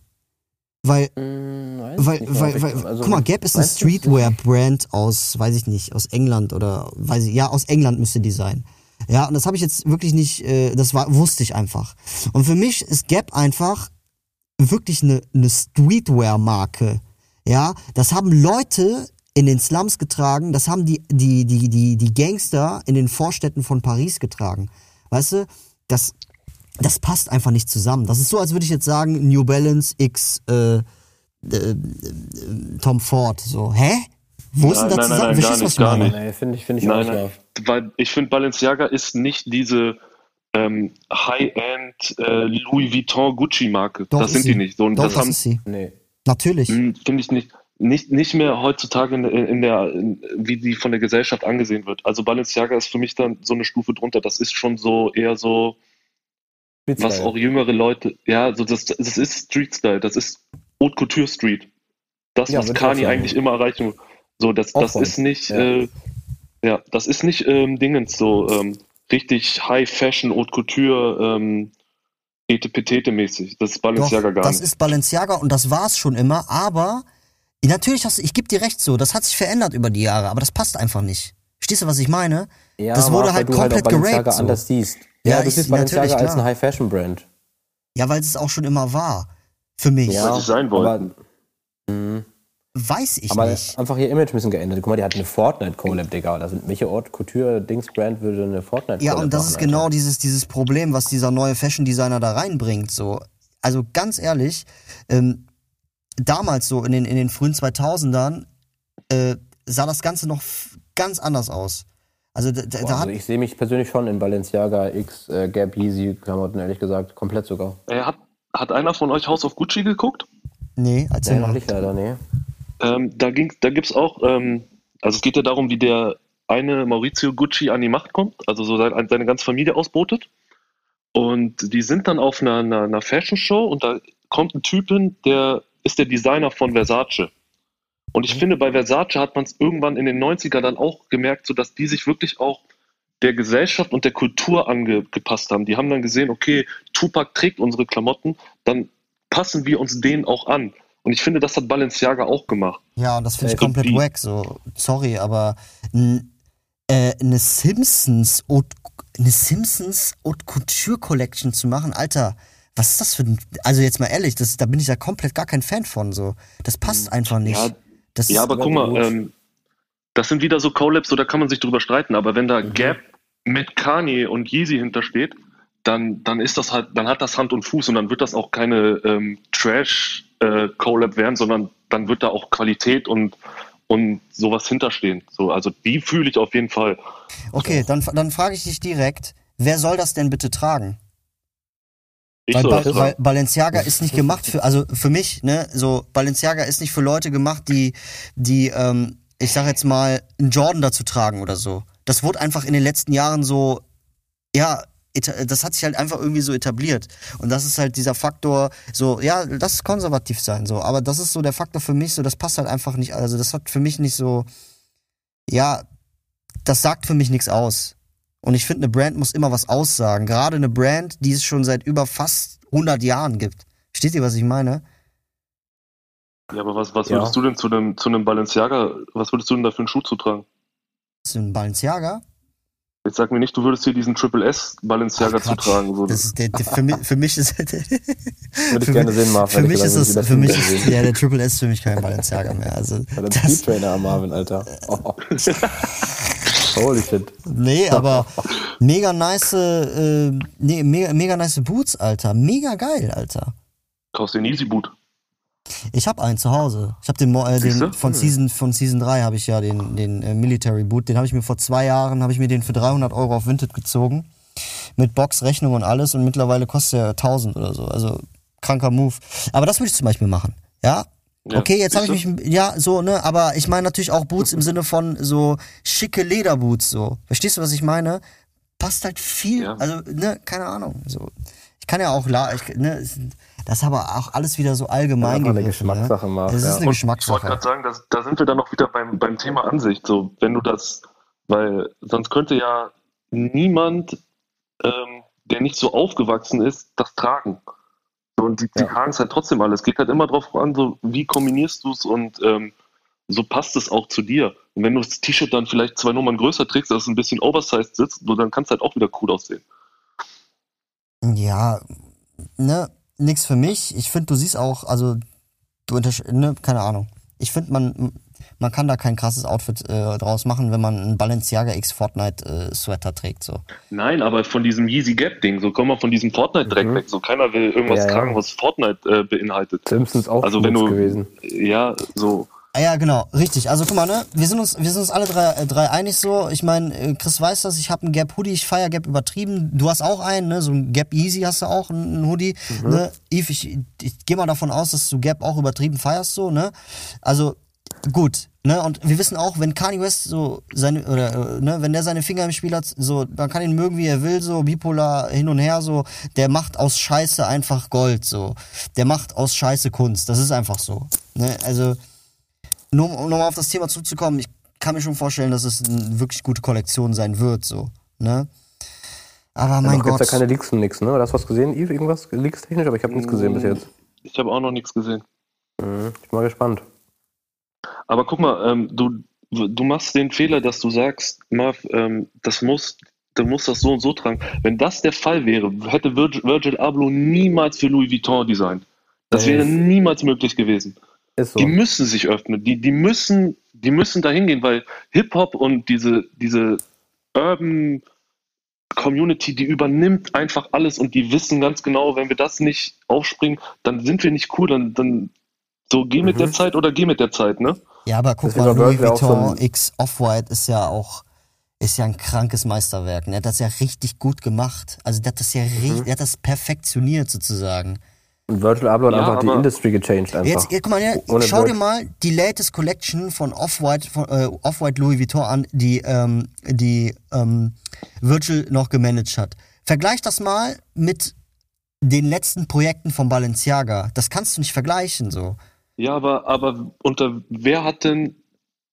Weil, weiß weil, weil, weil, also, guck mal, Gap ist ein weißt du, Streetwear-Brand aus, weiß ich nicht, aus England oder, weiß ich, ja, aus England müsste die sein. Ja, und das habe ich jetzt wirklich nicht, äh, das war, wusste ich einfach. Und für mich ist Gap einfach wirklich eine, eine Streetwear-Marke. Ja, das haben Leute in den Slums getragen, das haben die, die, die, die, die Gangster in den Vorstädten von Paris getragen. Weißt du, das, das passt einfach nicht zusammen. Das ist so, als würde ich jetzt sagen, New Balance X äh, äh, äh, Tom Ford. So, hä? Wo ist denn da Nein, nein, gar was ich nicht, gar nicht. Nee, finde ich, finde ich Nein, auch nein. nicht. Weil ich finde, Balenciaga ist nicht diese ähm, High-End äh, Louis Vuitton Gucci-Marke. Das sind sie. die nicht. So, Doch, das das haben, ist sie. Nee. Natürlich. Hm, Finde ich nicht. Nicht, nicht mehr heutzutage in, in der, in, wie die von der Gesellschaft angesehen wird. Also Balenciaga ist für mich dann so eine Stufe drunter. Das ist schon so eher so, was Street-Style. auch jüngere Leute, ja, so das, das ist Street Style, das ist Haute Couture Street. Das, Ja, was Kani eigentlich immer erreichen will. So, das, das ist nicht, Ja. äh, ja, das ist nicht ähm, Dingens so ähm, richtig High Fashion Haute Couture ähm, Etepetete mäßig. Das ist Balenciaga Doch, gar das nicht. ist Balenciaga und das war's schon immer, aber natürlich hast du, ich gebe dir recht so, das hat sich verändert über die Jahre, aber das passt einfach nicht. Verstehst du, was ich meine? Ja, das wurde halt weil du komplett auch Balenciaga geraped, so. anders siehst. Ja, Ja, du ich- siehst natürlich, Balenciaga als klar. ein High-Fashion-Brand. Ja, weil es auch schon immer war. Für mich. Ja, sie sein wollten. Aber, Mhm. Weiß ich aber nicht. einfach ihr Image ein bisschen geändert. Guck mal, die hat eine Fortnite-Collab, Digga. Also, welche Ort Couture-Dings-Brand würde eine Fortnite-Collab Ja, und das machen, ist genau Alter? dieses, dieses Problem, was dieser neue Fashion Designer da reinbringt. So. Also ganz ehrlich, ähm, damals so in den, in den frühen 2000ern äh, sah das Ganze noch ganz anders aus. Also da, da, Boah, da also hat, ich sehe mich persönlich schon in Balenciaga X, äh, Gap, Yeezy-Klamotten, ehrlich gesagt. Komplett sogar. Äh, hat, hat einer von euch House of Gucci geguckt? nee, erzähl Nee, noch nicht leider, nee. Ähm, da ging, da gibt's auch, ähm, also es geht ja darum, wie der eine Maurizio Gucci an die Macht kommt, also so seine, seine ganze Familie ausbotet. Und die sind dann auf einer, einer, einer Fashion Show und da kommt ein Typ hin, der ist der Designer von Versace. Und ich finde, bei Versace hat man es irgendwann in den 90er dann auch gemerkt, so dass die sich wirklich auch der Gesellschaft und der Kultur angepasst haben. Die haben dann gesehen, okay, Tupac trägt unsere Klamotten, dann passen wir uns denen auch an. Und ich finde, das hat Balenciaga auch gemacht. Ja, und das finde ich Äh, komplett wack. So, sorry, aber äh, eine Simpsons Haute, eine Simpsons Haute Couture Collection zu machen, Alter, was ist das für ein. Also jetzt mal ehrlich, das, da bin ich ja komplett gar kein Fan von. So, das passt einfach nicht. Ja, das Ja, aber guck mal, ähm, das sind wieder so Collabs, so da kann man sich drüber streiten, aber wenn da Mhm. Gap mit Kanye und Yeezy hintersteht, dann, dann ist das halt, dann hat das Hand und Fuß und dann wird das auch keine ähm, Trash-Collab werden, sondern dann wird da auch Qualität und, und sowas hinterstehen. So, also die fühle ich auf jeden Fall. okay, dann, dann frage ich dich direkt, wer soll das denn bitte tragen? Ich Weil, soll ba weil. Balenciaga ist nicht gemacht für, also für mich, ne, so Balenciaga ist nicht für Leute gemacht, die, die, ähm, ich sag jetzt mal, einen Jordan dazu tragen oder so. Das wurde einfach in den letzten Jahren so, ja, das hat sich halt einfach irgendwie so etabliert. Und das ist halt dieser Faktor, so, ja, das ist konservativ sein, so. Aber das ist so der Faktor für mich, so, das passt halt einfach nicht, also das hat für mich nicht so, ja, das sagt für mich nichts aus. Und ich finde, eine Brand muss immer was aussagen. Gerade eine Brand, die es schon seit über fast 100 Jahren gibt. Versteht ihr, was ich meine? Ja, aber was, was Ja. würdest du denn zu einem, zu einem Balenciaga, was würdest du denn da für einen Schuh zutragen? Das ist ein Balenciaga. Jetzt sag mir nicht, du würdest hier diesen Triple S Balenciaga Ach, zutragen. So. Das ist der, der für, mich, für mich ist [laughs] Würde für ich gerne mich- sehen, Marvin. für mich ist ich für mich ist, ja, der Triple S ist für mich kein Balenciaga mehr. Also, [laughs] der das, Speedtrainer am Marvin, Alter. [laughs] Oh. Holy shit. nee, aber mega nice, äh, nee, mega, mega nice Boots, Alter. Mega geil, Alter. Kaufst den Easy Boot. Ich habe einen zu Hause. Ich habe den, äh, den von Season von Season 3 habe ich ja den den äh, Military Boot, den habe ich mir vor zwei Jahren habe ich mir den für 300 Euro auf Vinted gezogen mit Boxrechnung und alles und mittlerweile kostet er 1000 oder so. Also kranker Move. Aber das würde ich zum Beispiel machen. Ja. Ja, Okay, jetzt habe ich mich, ja, so, ne, aber ich meine natürlich auch Boots im Sinne von so schicke Lederboots, so. Verstehst du, was ich meine? Passt halt viel, Ja. also, ne, keine Ahnung, so. Ich kann ja auch, la, ich, ne, das ist aber auch alles wieder so allgemein Einfach eine gegriffen, Geschmackssache, ne? Das ist ja. eine Und Ich wollte Geschmackssache. gerade sagen, dass, da sind wir dann noch wieder beim, beim Thema Ansicht. So, wenn du das, weil sonst könnte ja niemand, ähm, der nicht so aufgewachsen ist, das tragen. Und die, die Ja. tragen es halt trotzdem alles. Es geht halt immer drauf an, so wie kombinierst du es und ähm, so passt es auch zu dir. Und wenn du das T-Shirt dann vielleicht zwei Nummern größer trägst, dass es ein bisschen oversized sitzt, so, dann kann es halt auch wieder cool aussehen. Ja, ne, nix für mich. Ich finde, du siehst auch, also, du untersch ne, keine Ahnung. ich finde, man, man kann da kein krasses Outfit äh, draus machen, wenn man einen Balenciaga X Fortnite äh, Sweater trägt. So. Nein, aber von diesem Yeezy Gap Ding, so komm mal von diesem Fortnite-Dreck Mhm. weg. So keiner will irgendwas Ja, ja. tragen, was Fortnite äh, beinhaltet. Simpsons auch Also wenn du, gewesen. ja, so, Ja, genau, richtig. Also guck mal, ne? Wir sind uns, wir sind uns alle drei, äh, drei einig so. Ich meine, äh, Chris weiß das, ich habe einen Gap Hoodie, ich feier Gap übertrieben. Du hast auch einen, ne? So ein Gap Easy hast du auch, einen Hoodie. Ne? Eve, ich, ich gehe mal davon aus, dass du Gap auch übertrieben feierst, so, ne? Also, gut. Ne, und wir wissen auch, wenn Kanye West so seine, oder, äh, ne, wenn der seine Finger im Spiel hat, so, man kann ihn mögen, wie er will, so, bipolar hin und her, so, der macht aus Scheiße einfach Gold, so. Der macht aus Scheiße Kunst. Das ist einfach so. Ne? Also, nur um nochmal auf das Thema zurückzukommen, ich kann mir schon vorstellen, dass es eine wirklich gute Kollektion sein wird, so, ne? Aber mein gibt's Gott. ja keine Leaks und nix, ne? Oder hast du was gesehen, Yves? Irgendwas Leaks technisch? Aber ich habe nichts gesehen bis jetzt. ich habe auch noch nichts gesehen. Mhm. Ich bin mal gespannt. Aber guck mal, ähm, du, du machst den Fehler, dass du sagst, Marv, ähm, das muss, du musst das so und so tragen. Wenn das der Fall wäre, hätte Virgil, Virgil Abloh niemals für Louis Vuitton designt. Das wäre niemals möglich gewesen. Ist so. Die müssen sich öffnen. Die, die müssen, die müssen dahin gehen, weil Hip-Hop und diese, diese Urban Community, die übernimmt einfach alles und die wissen ganz genau, wenn wir das nicht aufspringen, dann sind wir nicht cool, dann, dann so geh mit Mhm. der Zeit oder geh mit der Zeit, ne? Ja, aber guck mal, Louis so Vuitton ein- X Off-White ist ja auch, ist ja ein krankes Meisterwerk. Ne? Der hat das ja richtig gut gemacht. Also der hat das ja Mhm. richtig, der hat das perfektioniert sozusagen. Und Virgil Abloh hat Ja, einfach die Industry gechanged einfach. Jetzt, ja, guck mal, ja, schau dir Virgil. mal die latest Collection von Off-White, von, äh, Off-White Louis Vuitton an, die, ähm, die ähm, Virgil noch gemanagt hat. Vergleich das mal mit den letzten Projekten von Balenciaga. Das kannst du nicht vergleichen, so. Ja, aber, aber unter wer hat denn,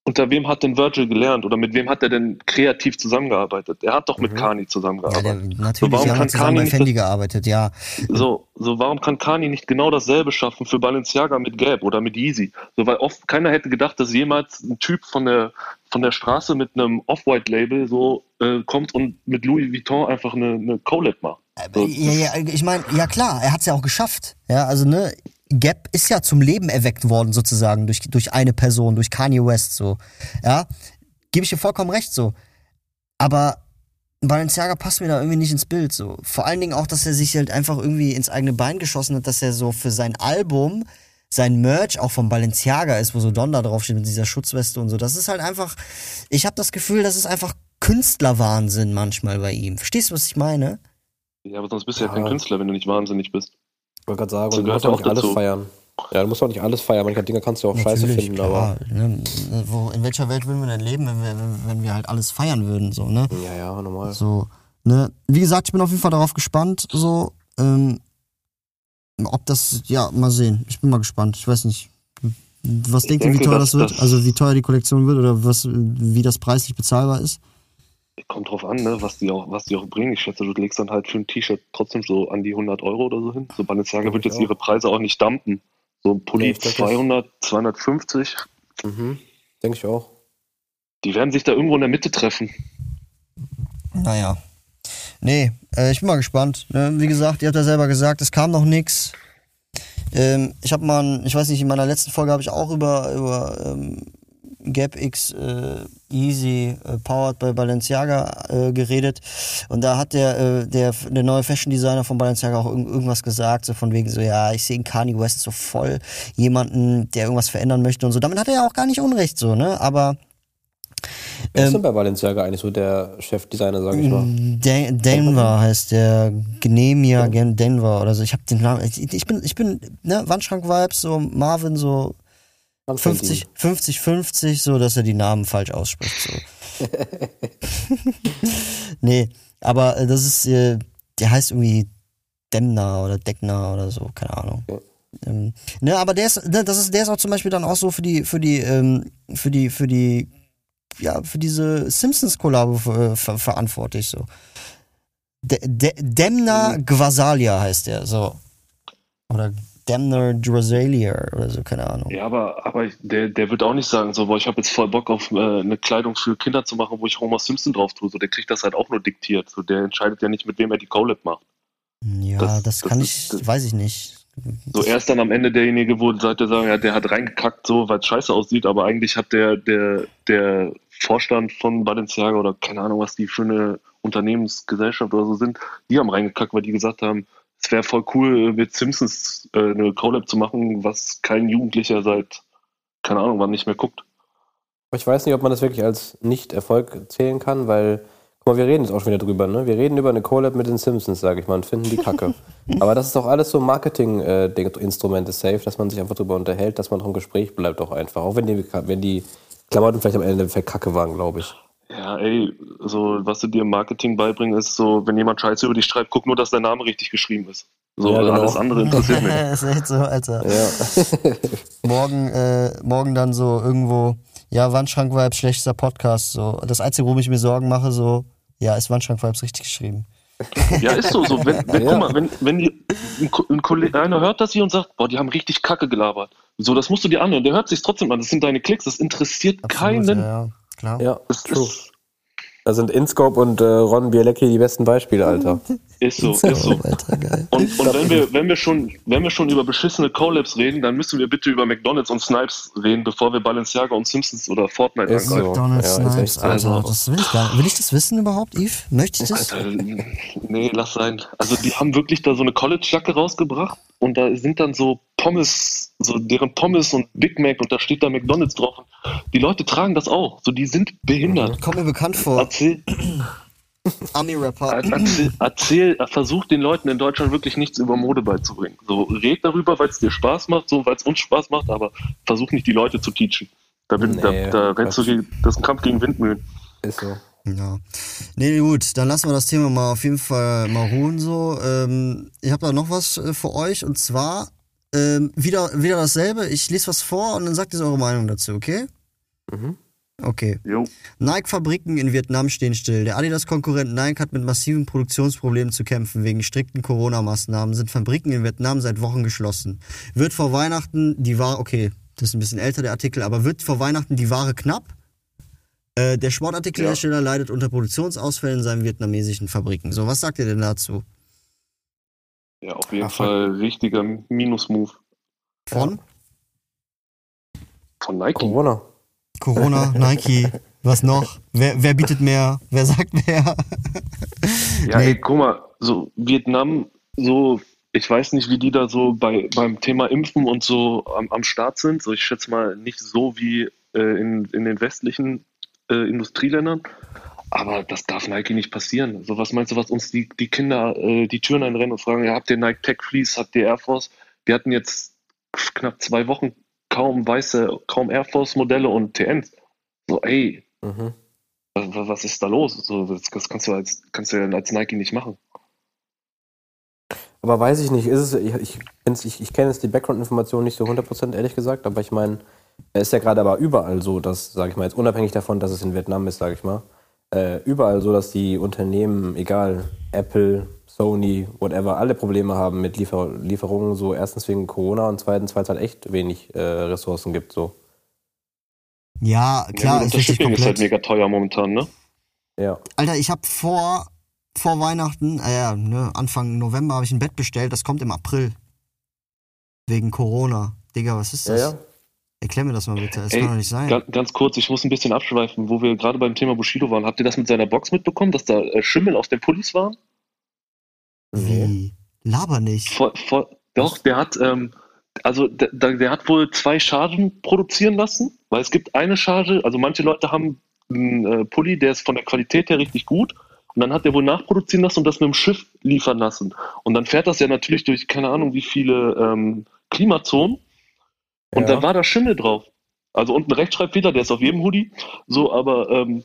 unter wem hat denn Virgil gelernt oder mit wem hat er denn kreativ zusammengearbeitet? Er hat doch mit Kani Ja, der, zusammengearbeitet. natürlich, warum die haben kann Kanye bei Fendi gearbeitet, ja. So, so, warum kann Kani nicht genau dasselbe schaffen für Balenciaga mit Gap oder mit Yeezy? So, weil oft keiner hätte gedacht, dass jemals ein Typ von der, von der Straße mit einem Off-White-Label so äh, kommt und mit Louis Vuitton einfach eine, eine Collab macht. So, Ja, ja, ich meine, ja klar, er hat's ja auch geschafft. Ja, also ne, Gap ist ja zum Leben erweckt worden sozusagen durch, durch eine Person, durch Kanye West so. Ja, gebe ich dir vollkommen recht so. Aber Balenciaga passt mir da irgendwie nicht ins Bild so. Vor allen Dingen auch, dass er sich halt einfach irgendwie ins eigene Bein geschossen hat, dass er so für sein Album sein Merch auch von Balenciaga ist, wo so Donda draufsteht mit dieser Schutzweste und so. Das ist halt einfach, ich habe das Gefühl, das ist einfach Künstlerwahnsinn manchmal bei ihm. Verstehst du, was ich meine? ja, aber sonst bist du ja, Ja. kein Künstler, wenn du nicht wahnsinnig bist. Ich wollte gerade sagen, So du musst auch nicht alles dazu. feiern. Ja, du musst auch nicht alles feiern. Manche Dinge kannst du auch scheiße Natürlich, finden, klar, aber. ne, wo, in welcher Welt würden wir denn leben, wenn wir, wenn, wir halt alles feiern würden, so, ne? Ja, ja, normal. So, ne? Wie gesagt, ich bin auf jeden Fall darauf gespannt, so, ähm, ob das, ja, mal sehen. Ich bin mal gespannt. Ich weiß nicht. Was denkt ihr, wie teuer dass das wird? das- Also wie teuer die Kollektion wird oder was, wie das preislich bezahlbar ist? Kommt drauf an, ne, was die auch, was die auch bringen. Ich schätze, du legst dann halt für ein T-Shirt trotzdem so an die 100 Euro oder so hin. So Balenciaga wird jetzt auch. ihre Preise auch nicht dumpen. So ein Nee, Pulli das- 200, 250. Mhm. Denke ich auch. Die werden sich da irgendwo in der Mitte treffen. Naja. Nee, äh, ich bin mal gespannt. Ne? Wie gesagt, ihr habt ja selber gesagt, es kam noch nix. Ähm, ich habe mal, ich weiß nicht, in meiner letzten Folge habe ich auch über, über ähm, Gap X äh, Easy äh, Powered bei Balenciaga äh, geredet. Und da hat der, äh, der, der neue Fashion Designer von Balenciaga auch irg irgendwas gesagt, so von wegen so, ja, ich sehe in Kanye West so voll jemanden, der irgendwas verändern möchte und so. Damit hat er ja auch gar nicht Unrecht, so, ne? Aber Wer ist Ähm, denn bei Balenciaga eigentlich so der Chefdesigner, sag ich mal? Den Denver heißt der Gnemia Gen Denver oder so. Ich habe den Namen. Ich, ich bin, ich bin, ne, Wandschrank-Vibes, so Marvin, so Ganz 50, 50, 50, so dass er die Namen falsch ausspricht. So. [laughs] nee, aber äh, das ist, äh, der heißt irgendwie Demner oder Deckner oder so, keine Ahnung. Ja. Ähm, ne, aber der ist, ne, das ist, der ist auch zum Beispiel dann auch so für die, für die, ähm, für die, für die, ja, für diese Simpsons-Kollabo ver ver verantwortlich, so. De De Demna Gvasalia heißt der, so. Oder Demner Drosalia oder so, keine Ahnung. Ja, aber, aber der, der wird auch nicht sagen, so, boah, ich habe jetzt voll Bock auf äh, eine Kleidung für Kinder zu machen, wo ich Homer Simpson drauf tue. So, der kriegt das halt auch nur diktiert. So, der entscheidet ja nicht, mit wem er die Collab macht. Ja, das, Das- das kann ist- ich, weiß ich nicht. So er ist dann am Ende derjenige, wo Leute sagen, ja, der hat reingekackt, so, weil es scheiße aussieht, aber eigentlich hat der, der, der Vorstand von Balenciaga oder keine Ahnung, was die für eine Unternehmensgesellschaft oder so sind, die haben reingekackt, weil die gesagt haben, es wäre voll cool, mit Simpsons äh, eine Collab zu machen, was kein Jugendlicher seit, keine Ahnung, wann nicht mehr guckt. Ich weiß nicht, ob man das wirklich als Nicht-Erfolg zählen kann, weil, guck mal, wir reden jetzt auch schon wieder drüber, ne? Wir reden über eine Collab mit den Simpsons, sage ich mal, und finden die kacke. [laughs] Aber das ist doch alles so Marketing-Instrumente safe, dass man sich einfach drüber unterhält, dass man noch im Gespräch bleibt auch einfach. Auch wenn die, wenn die Klamotten vielleicht am Ende kacke waren, glaube ich. Ja, ey, so, was du dir im Marketing beibringen, ist so, wenn jemand Scheiße über dich schreibt, guck nur, dass der Name richtig geschrieben ist. So, Ja, genau. alles andere interessiert mich. [laughs] ist echt so, Alter. Ja. [laughs] Morgen, äh, morgen dann so irgendwo, ja, Wandschrank-Vibes, schlechtester Podcast. So. Das Einzige, worum ich mir Sorgen mache, so, ja, ist Wandschrank-Vibes richtig geschrieben? Ja, ist so. so wenn, wenn, [laughs] Ja. Guck mal, wenn, wenn die, ein, ein Kollege, einer hört das hier und sagt, boah, die haben richtig Kacke gelabert. So, das musst du dir anhören. Der hört sich trotzdem an. Das sind deine Klicks. Das interessiert Absolut, keinen. Ja, ja, klar. ja, Das true. ist, Da sind Inscope und äh, Ron Bielecki die besten Beispiele, Alter. [laughs] ist so, ist so. Alter. Und, und wenn wir, wenn wir schon, wenn wir schon über beschissene Collabs reden, dann müssen wir bitte über McDonalds und Snipes reden, bevor wir Balenciaga und Simpsons oder Fortnite Ist so. angreifen. McDonald's Ja, Snipes, echt so. Alter. Also- Das will ich gar nicht. Will ich das wissen überhaupt, Yves? Möchte ich das? Alter, nee, lass sein. Also die haben wirklich da so eine College-Jacke rausgebracht und da sind dann so Pommes, so deren Pommes und Big Mac und da steht da McDonalds drauf. Die Leute tragen das auch. So, die sind behindert. Kommt mir bekannt vor. Erzähl, [laughs] Ami-Rapper. erzähl, erzähl, versuch den Leuten in Deutschland wirklich nichts über Mode beizubringen. So, red darüber, weil es dir Spaß macht, so, weil es uns Spaß macht, aber versuch nicht die Leute zu teachen. Da, bin, Nee, da, da rennst du gegen, das ist ein Kampf gegen Windmühlen. Ist so. Ja. Nee, gut, dann lassen wir das Thema mal auf jeden Fall mal ruhen so. Ähm, ich habe da noch was äh, für euch und zwar ähm, wieder, wieder dasselbe. Ich lese was vor und dann sagt ihr eure Meinung dazu, okay? Mhm. Okay. Jo. Nike-Fabriken in Vietnam stehen still. Der Adidas-Konkurrent Nike hat mit massiven Produktionsproblemen zu kämpfen. Wegen strikten Corona-Maßnahmen sind Fabriken in Vietnam seit Wochen geschlossen. Wird vor Weihnachten die Ware, okay, das ist ein bisschen älter der Artikel, aber wird vor Weihnachten die Ware knapp? Äh, der Sportartikelhersteller leidet unter Produktionsausfällen in seinen vietnamesischen Fabriken. So, was sagt ihr denn dazu? Ja, auf jeden Ach. Fall richtiger Minus-Move Von von Nike. Corona. Corona, Nike, was noch? Wer, wer bietet mehr? Wer sagt mehr? [laughs] Ja, Nee. ey, guck mal, so Vietnam, so, ich weiß nicht, wie die da so bei, beim Thema Impfen und so am, am Start sind. So, ich schätze mal nicht so wie äh, in, in den westlichen äh, Industrieländern. Aber das darf Nike nicht passieren. So, was meinst du, was uns die, die Kinder äh, die Türen einrennen und fragen, ja, habt ihr Nike Tech Fleece, habt ihr Air Force? Wir hatten jetzt knapp zwei Wochen kaum weiße, kaum Air Force Modelle und TNs. So, ey, Mhm. was, was ist da los? So, das, das kannst du als, kannst du ja als Nike nicht machen. Aber weiß ich nicht, ist es, ich, ich, ich, ich kenne jetzt die Background-Information nicht so 100% ehrlich gesagt, aber ich meine, es ist ja gerade aber überall so, dass, sage ich mal, jetzt unabhängig davon, dass es in Vietnam ist, sage ich mal, äh, überall so, dass die Unternehmen, egal, Apple, Sony, whatever, alle Probleme haben mit Liefer Lieferungen, so erstens wegen Corona und zweitens, weil es halt echt wenig äh, Ressourcen gibt, so. Ja, klar, ja, das Shipping ist halt mega teuer momentan, ne? Ja. Alter, ich habe vor, vor Weihnachten, äh, ja, ne, Anfang November habe ich ein Bett bestellt, das kommt im April. Wegen Corona. Digga, was ist Ja, das? ja. Erklär mir das mal bitte, das Ey, kann doch nicht sein. Ganz, ganz kurz, ich muss ein bisschen abschweifen, wo wir gerade beim Thema Bushido waren. Habt ihr das mit seiner Box mitbekommen, dass da äh, Schimmel auf den Pullis waren? Nee. Wie? Laber nicht. Voll, voll, doch, der hat, ähm, also der, der der hat wohl zwei Chargen produzieren lassen, weil es gibt eine Charge, also manche Leute haben einen äh, Pulli, der ist von der Qualität her richtig gut. Und dann hat er wohl nachproduzieren lassen und das mit dem Schiff liefern lassen. Und dann fährt das ja natürlich durch keine Ahnung wie viele ähm, Klimazonen. Und Ja. da war da Schimmel drauf. Also unten Rechtschreibfehler, der ist auf jedem Hoodie. So, aber ähm,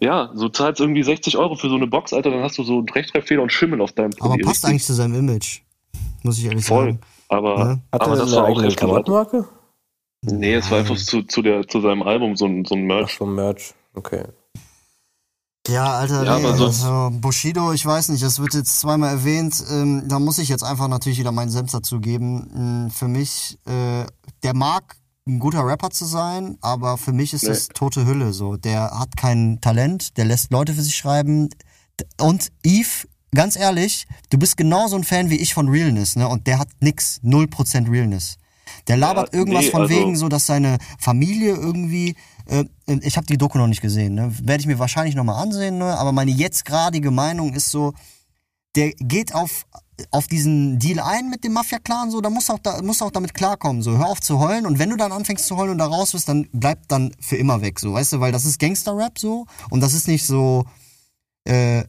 ja, so zahlst irgendwie 60 Euro für so eine Box, Alter, dann hast du so einen Rechtschreibfehler und Schimmel auf deinem Aber Pulli. passt eigentlich zu seinem Image. Muss ich ehrlich Voll. sagen. Aber, Ja. Hat aber er das eine war auch gewaltig. Klamottenmarke? Nee, es war einfach zu, zu, der, zu seinem Album so ein, so ein Ach Merch. so, Merch. Okay. Ja, Alter, Ja, nee, aber also Bushido, ich weiß nicht, das wird jetzt zweimal erwähnt. Ähm, da muss ich jetzt einfach natürlich wieder meinen Senf dazu geben. Ähm, für mich, äh, der mag ein guter Rapper zu sein, aber für mich ist Nee. das tote Hülle so. Der hat kein Talent, der lässt Leute für sich schreiben. Und Eve, ganz ehrlich, du bist genauso ein Fan wie ich von Realness, ne? Und der hat nix, 0% Realness. Der labert Ja, irgendwas nee, von also- wegen so, dass seine Familie irgendwie, äh, ich habe die Doku noch nicht gesehen, ne? Werde ich mir wahrscheinlich nochmal ansehen, ne? Aber meine jetzt gradige Meinung ist so, der geht auf, auf diesen Deal ein mit dem Mafia-Clan, so, da musst du auch, da, musst auch damit klarkommen, so, hör auf zu heulen und wenn du dann anfängst zu heulen und da raus bist, dann bleib dann für immer weg, so, weißt du, weil das ist Gangster-Rap, so, und das ist nicht so, äh,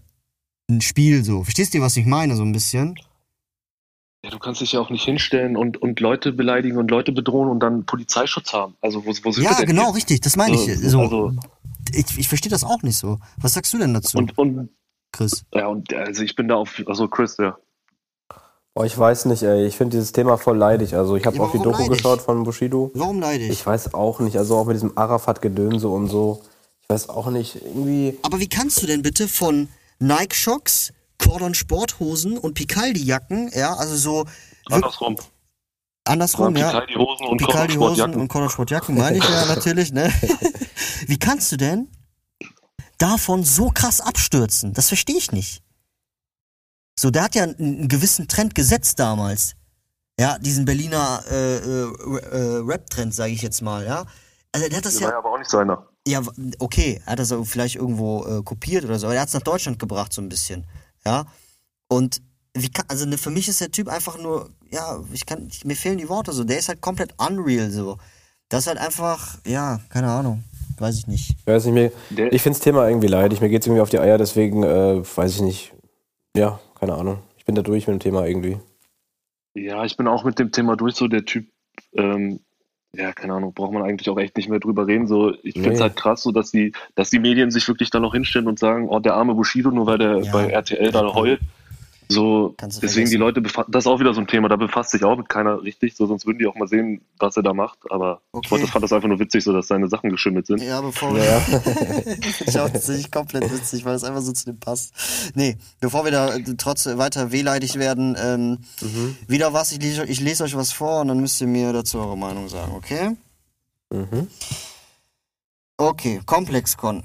ein Spiel, so. Verstehst du, was ich meine, so ein bisschen? Ja, du kannst dich ja auch nicht hinstellen und, und Leute beleidigen und Leute bedrohen und dann Polizeischutz haben. Also wo, wo sind wir Ja, denn genau, hier? richtig, das meine ich. So, So, also- ich ich verstehe das auch nicht so. Was sagst du denn dazu, Und, und Chris? ja, und also ich bin da auf, also Chris, ja. Boah, ich weiß nicht, ey. Ich finde dieses Thema voll leidig. Also ich habe Ja, auch die Doku leidig? geschaut von Bushido. Warum leidig? Ich weiß auch nicht. Also auch mit diesem Arafat-Gedönse und so. Ich weiß auch nicht. Irgendwie. Aber wie kannst du denn bitte von Nike Shocks, Cordon Sporthosen und Picaldi Jacken, ja, also so Andersrum. andersrum, ja. Picaldi Hosen und Picaldi Hosen Sportjacken. und Cordon Sportjacken, meine ich ja [laughs] natürlich, ne? [laughs] Wie kannst du denn davon so krass abstürzen? Das verstehe ich nicht. So, der hat ja einen, einen gewissen Trend gesetzt damals. Ja, diesen Berliner äh, äh, äh, Rap-Trend, sage ich jetzt mal, ja. Also der hat das Das ja war ja aber auch nicht seiner. ja, okay, er hat das vielleicht irgendwo äh, kopiert oder so, aber er hat es nach Deutschland gebracht so ein bisschen, ja. Und wie kann, also ne, für mich ist der Typ einfach nur, ja, ich kann, mir fehlen die Worte so, der ist halt komplett unreal so. Das ist halt einfach, ja, keine Ahnung, weiß ich nicht. Ich weiß nicht mehr. Ich finde das Thema irgendwie leidig. Mir geht es irgendwie auf die Eier, deswegen äh, weiß ich nicht. Ja, keine Ahnung. Ich bin da durch mit dem Thema irgendwie. Ja, ich bin auch mit dem Thema durch, so der Typ, ähm, ja, keine Ahnung, braucht man eigentlich auch echt nicht mehr drüber reden. So, ich finde es Nee. halt krass, so dass die, dass die Medien sich wirklich da noch hinstellen und sagen, oh, der arme Bushido, nur weil der Ja. bei RTL da heult. So, Kannst du deswegen die. Leute befassen, das ist auch wieder so ein Thema, da befasst sich auch mit keiner richtig, so sonst würden die auch mal sehen, was er da macht. Aber Okay. ich wollte, das fand das einfach nur witzig, so dass seine Sachen geschimmelt sind. Ja, bevor wir. Ja. [laughs] ich auch tatsächlich komplett witzig, weil es einfach so zu dem passt. Nee, bevor wir da äh, trotz weiter wehleidig werden, ähm, wieder was, ich lese, ich lese euch was vor und dann müsst ihr mir dazu eure Meinung sagen, okay? Mhm. Okay, Komplexcon.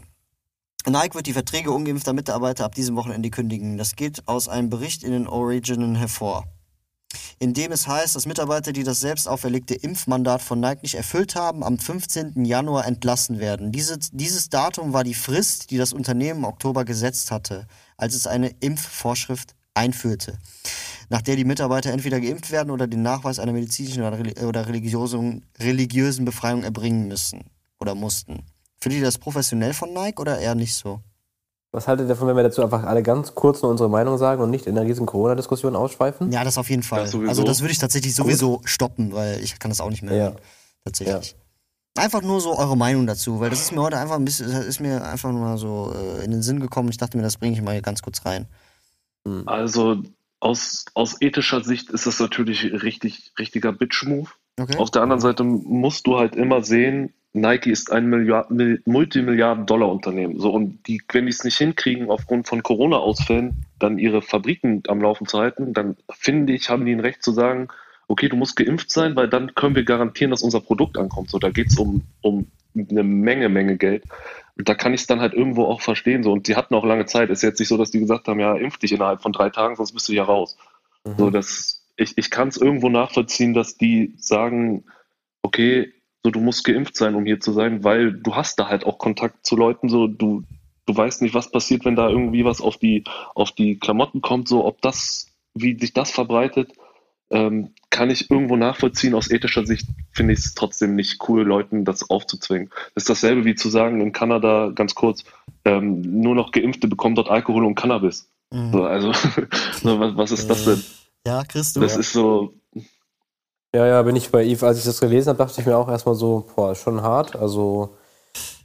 Nike wird die Verträge ungeimpfter Mitarbeiter ab diesem Wochenende kündigen. Das geht aus einem Bericht in den Originen hervor. In dem es heißt, dass Mitarbeiter, die das selbst auferlegte Impfmandat von Nike nicht erfüllt haben, am 15. Januar entlassen werden. Diese, dieses Datum war die Frist, die das Unternehmen im Oktober gesetzt hatte, als es eine Impfvorschrift einführte, nach der die Mitarbeiter entweder geimpft werden oder den Nachweis einer medizinischen oder, reli- oder religiösen, religiösen Befreiung erbringen müssen oder mussten. Findet ihr das professionell von Nike oder eher nicht so? Was haltet ihr davon, wenn wir dazu einfach alle ganz kurz nur unsere Meinung sagen und nicht in einer riesigen Corona-Diskussion ausschweifen? Ja, das auf jeden Fall. Das sowieso. also das würde ich tatsächlich sowieso stoppen, weil ich kann das auch nicht mehr Ja. hören. Tatsächlich. Einfach nur so eure Meinung dazu, weil das ist mir heute einfach ein bisschen, ist mir einfach nur mal so äh, in den Sinn gekommen. Ich dachte mir, das bringe ich mal ganz kurz rein. Also aus, aus ethischer Sicht ist das natürlich richtig, richtiger Bitch-Move. Okay. Auf der anderen Seite musst du halt immer sehen, Nike ist ein Milliard, Mil- Multimilliarden-Dollar-Unternehmen. So, und die, wenn die es nicht hinkriegen, aufgrund von Corona-Ausfällen dann ihre Fabriken am Laufen zu halten, dann finde ich, haben die ein Recht zu sagen, okay, du musst geimpft sein, weil dann können wir garantieren, dass unser Produkt ankommt. So, da geht es um, um eine Menge, Menge Geld. Und da kann ich es dann halt irgendwo auch verstehen. So. Und die hatten auch lange Zeit. Ist jetzt nicht so, dass die gesagt haben, ja, impf dich innerhalb von drei Tagen, sonst bist du ja raus. So, das, ich, ich kann es irgendwo nachvollziehen, dass die sagen, okay, so du musst geimpft sein, um hier zu sein, weil du hast da halt auch Kontakt zu Leuten, so du, du weißt nicht, was passiert, wenn da irgendwie was auf die, auf die Klamotten kommt, so ob das, wie sich das verbreitet, ähm, kann ich irgendwo nachvollziehen. Aus ethischer Sicht finde ich es trotzdem nicht cool, Leuten das aufzuzwingen. Das ist dasselbe wie zu sagen, in Kanada, ganz kurz, ähm, nur noch Geimpfte bekommen dort Alkohol und Cannabis. Mhm. So, also, so, [laughs] was, was ist das denn? Ja, Chris, du? Das ist so, Ja, ja, bin ich bei Eve. Als ich das gelesen habe, dachte ich mir auch erstmal so, boah, ist schon hart. Also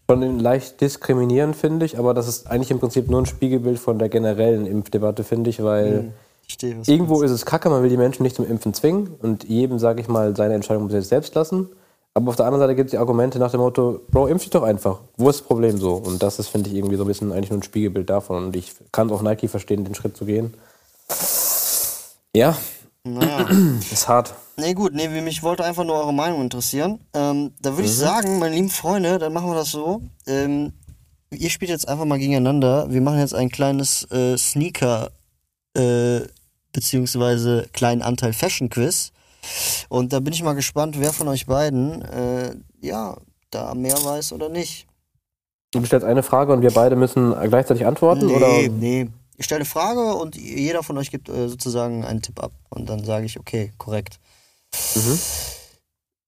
schon leicht diskriminierend, finde ich, aber das ist eigentlich im Prinzip nur ein Spiegelbild von der generellen Impfdebatte, finde ich, weil Ich stehe, was du irgendwo ist es kacke, man will die Menschen nicht zum Impfen zwingen und jedem, sage ich mal, seine Entscheidung muss er selbst lassen. Aber auf der anderen Seite gibt es die Argumente nach dem Motto, Bro, impf dich doch einfach. Wo ist das Problem so? Und das ist, finde ich, irgendwie so ein bisschen eigentlich nur ein Spiegelbild davon. Und ich kann auch Nike verstehen, den Schritt zu gehen. Ja, Naja. [clears throat] ist hart. Nee, gut, nee, mich wollte einfach nur eure Meinung interessieren. Ähm, da würde ich sagen, meine lieben Freunde, dann machen wir das so. Ähm, ihr spielt jetzt einfach mal gegeneinander. Wir machen jetzt ein kleines äh, Sneaker äh, beziehungsweise kleinen Anteil Fashion Quiz. Und da bin ich mal gespannt, wer von euch beiden, äh, ja, da mehr weiß oder nicht. Du stellst eine Frage und wir beide müssen gleichzeitig antworten? Nee, oder? nee. Ich stelle eine Frage und jeder von euch gibt äh, sozusagen einen Tipp ab. Und dann sage ich, okay, korrekt. Mhm.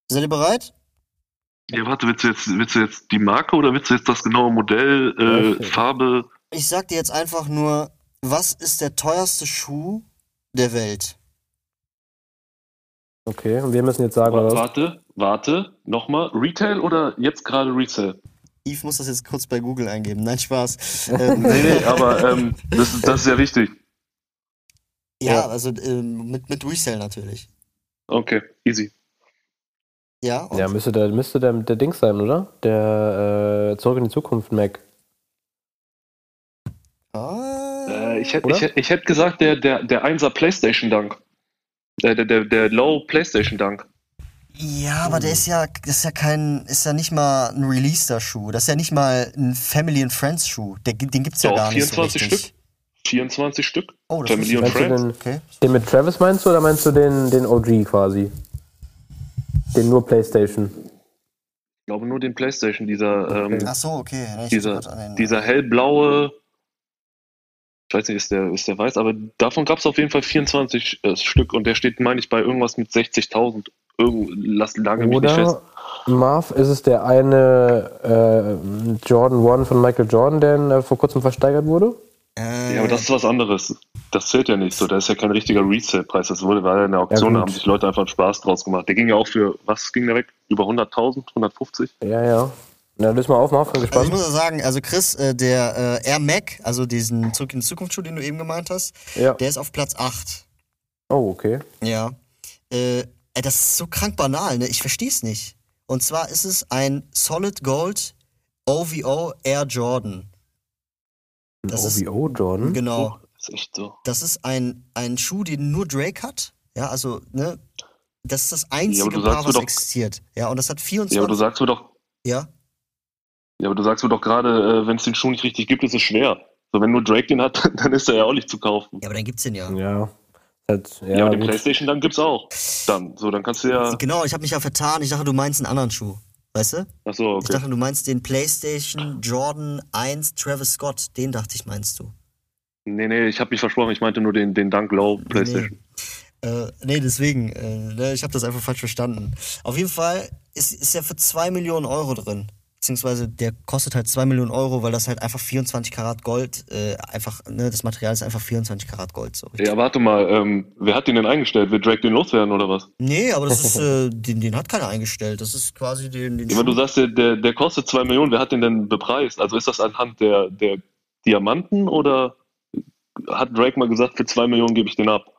Seid ihr bereit? Ja, warte, willst du jetzt, willst du jetzt die Marke oder willst du jetzt das genaue Modell, äh, Okay. Farbe? Ich sag dir jetzt einfach nur, was ist der teuerste Schuh der Welt? Okay, und wir müssen jetzt sagen, oder was? Warte, warte, nochmal. Retail oder jetzt gerade Resale? Yves muss das jetzt kurz bei Google eingeben. Nein, Spaß. [laughs] Ähm, Nee, nee, aber ähm, das, ist, das ist ja wichtig. ja, Ja. also ähm, mit, mit Resell natürlich. Okay, easy. Ja, und Ja, müsste der, müsste der, der Dings sein, oder? Der äh, Zurück in die Zukunft Mac. ah, Äh, ich hätte ich, ich hätt gesagt, der, der, der 1er PlayStation Dank. Der, der, der, der Low PlayStation Dank. Ja, aber der ist ja, das ist ja kein, ist ja nicht mal ein Releaser-Schuh. Das ist ja nicht mal ein Family and Friends Schuh. Der, den gibt's ja Doch, gar nicht 24 so richtig. Stück. 24 Stück. Oh, das Family and Friends. den, Okay. den mit Travis meinst du oder meinst du den, den OG quasi? Den nur PlayStation. Ich glaube nur den PlayStation, dieser, Okay. ähm, Ach so, okay. Ja, ich dieser, den- dieser hellblaue. Ich weiß nicht, ist der, ist der weiß, aber davon gab es auf jeden Fall 24 äh, Stück und der steht, meine ich, bei irgendwas mit 60.000. Lass lange mich nicht fest. Oder Marv, ist es der eine äh, Jordan 1 von Michael Jordan, der äh, vor kurzem versteigert wurde? Äh, Ja, aber das ist was anderes. Das zählt ja nicht so. Das ist ja kein richtiger Resale-Preis. Das wurde, war ja eine Auktion, Ja, da haben sich Leute einfach einen Spaß draus gemacht. Der ging ja auch für, was ging der weg? Über 100.000, 150? Ja, ja. Na, löse mal auf, Marv, bin Also ich gespannt. muss ja sagen, also Chris, äh, der äh, Air Mac, also diesen Zurück in die Zukunft Schuh, den du eben gemeint hast, Ja. der ist auf Platz 8. Oh, okay. Ja. Äh, ey, das ist so krank banal, ne? Ich versteh's nicht. Und zwar ist es ein Solid Gold OVO Air Jordan. Ein Das ist- OVO Jordan. Genau. Oh, ist echt so. Das ist ein, ein Schuh, den nur Drake hat. Ja, also, ne? Das ist das einzige du Paar, was doch- existiert. Ja, und das hat 24. Ja, aber du sagst mir doch, ja? ja, aber du sagst mir doch gerade, äh, wenn es den Schuh nicht richtig gibt, ist es schwer. So, wenn nur Drake den hat, [laughs] dann ist er ja auch nicht zu kaufen. Ja, aber dann gibt's den ja. Ja. Halt, ja, Ja, aber den gut. Playstation dann gibt's auch. Dann, so, dann kannst du ja. Genau, ich habe mich ja vertan. Ich dachte, du meinst einen anderen Schuh. Weißt du? Achso, Ich okay. dachte, du meinst den PlayStation Jordan 1 Travis Scott. Den dachte ich, meinst du. Nee, nee, ich habe mich versprochen, ich meinte nur den, den Dunk Low Playstation. Äh, nee, deswegen. Äh, ne, ich habe das einfach falsch verstanden. Auf jeden Fall ist, ist er für 2 Millionen Euro drin. Beziehungsweise der kostet halt 2 Millionen Euro, weil das halt einfach 24 Karat Gold, äh, einfach, ne, das Material ist einfach 24 Karat Gold. So. Ja, warte mal, ähm, wer hat den denn eingestellt? Will Drake den loswerden oder was? Nee, aber das ist, [laughs] äh, den, den hat keiner eingestellt. Das ist quasi den, den Ja, aber du sagst, der, der, der kostet 2 Millionen, wer hat den denn bepreist? Also ist das anhand der, der Diamanten oder hat Drake mal gesagt, für 2 Millionen gebe ich den ab?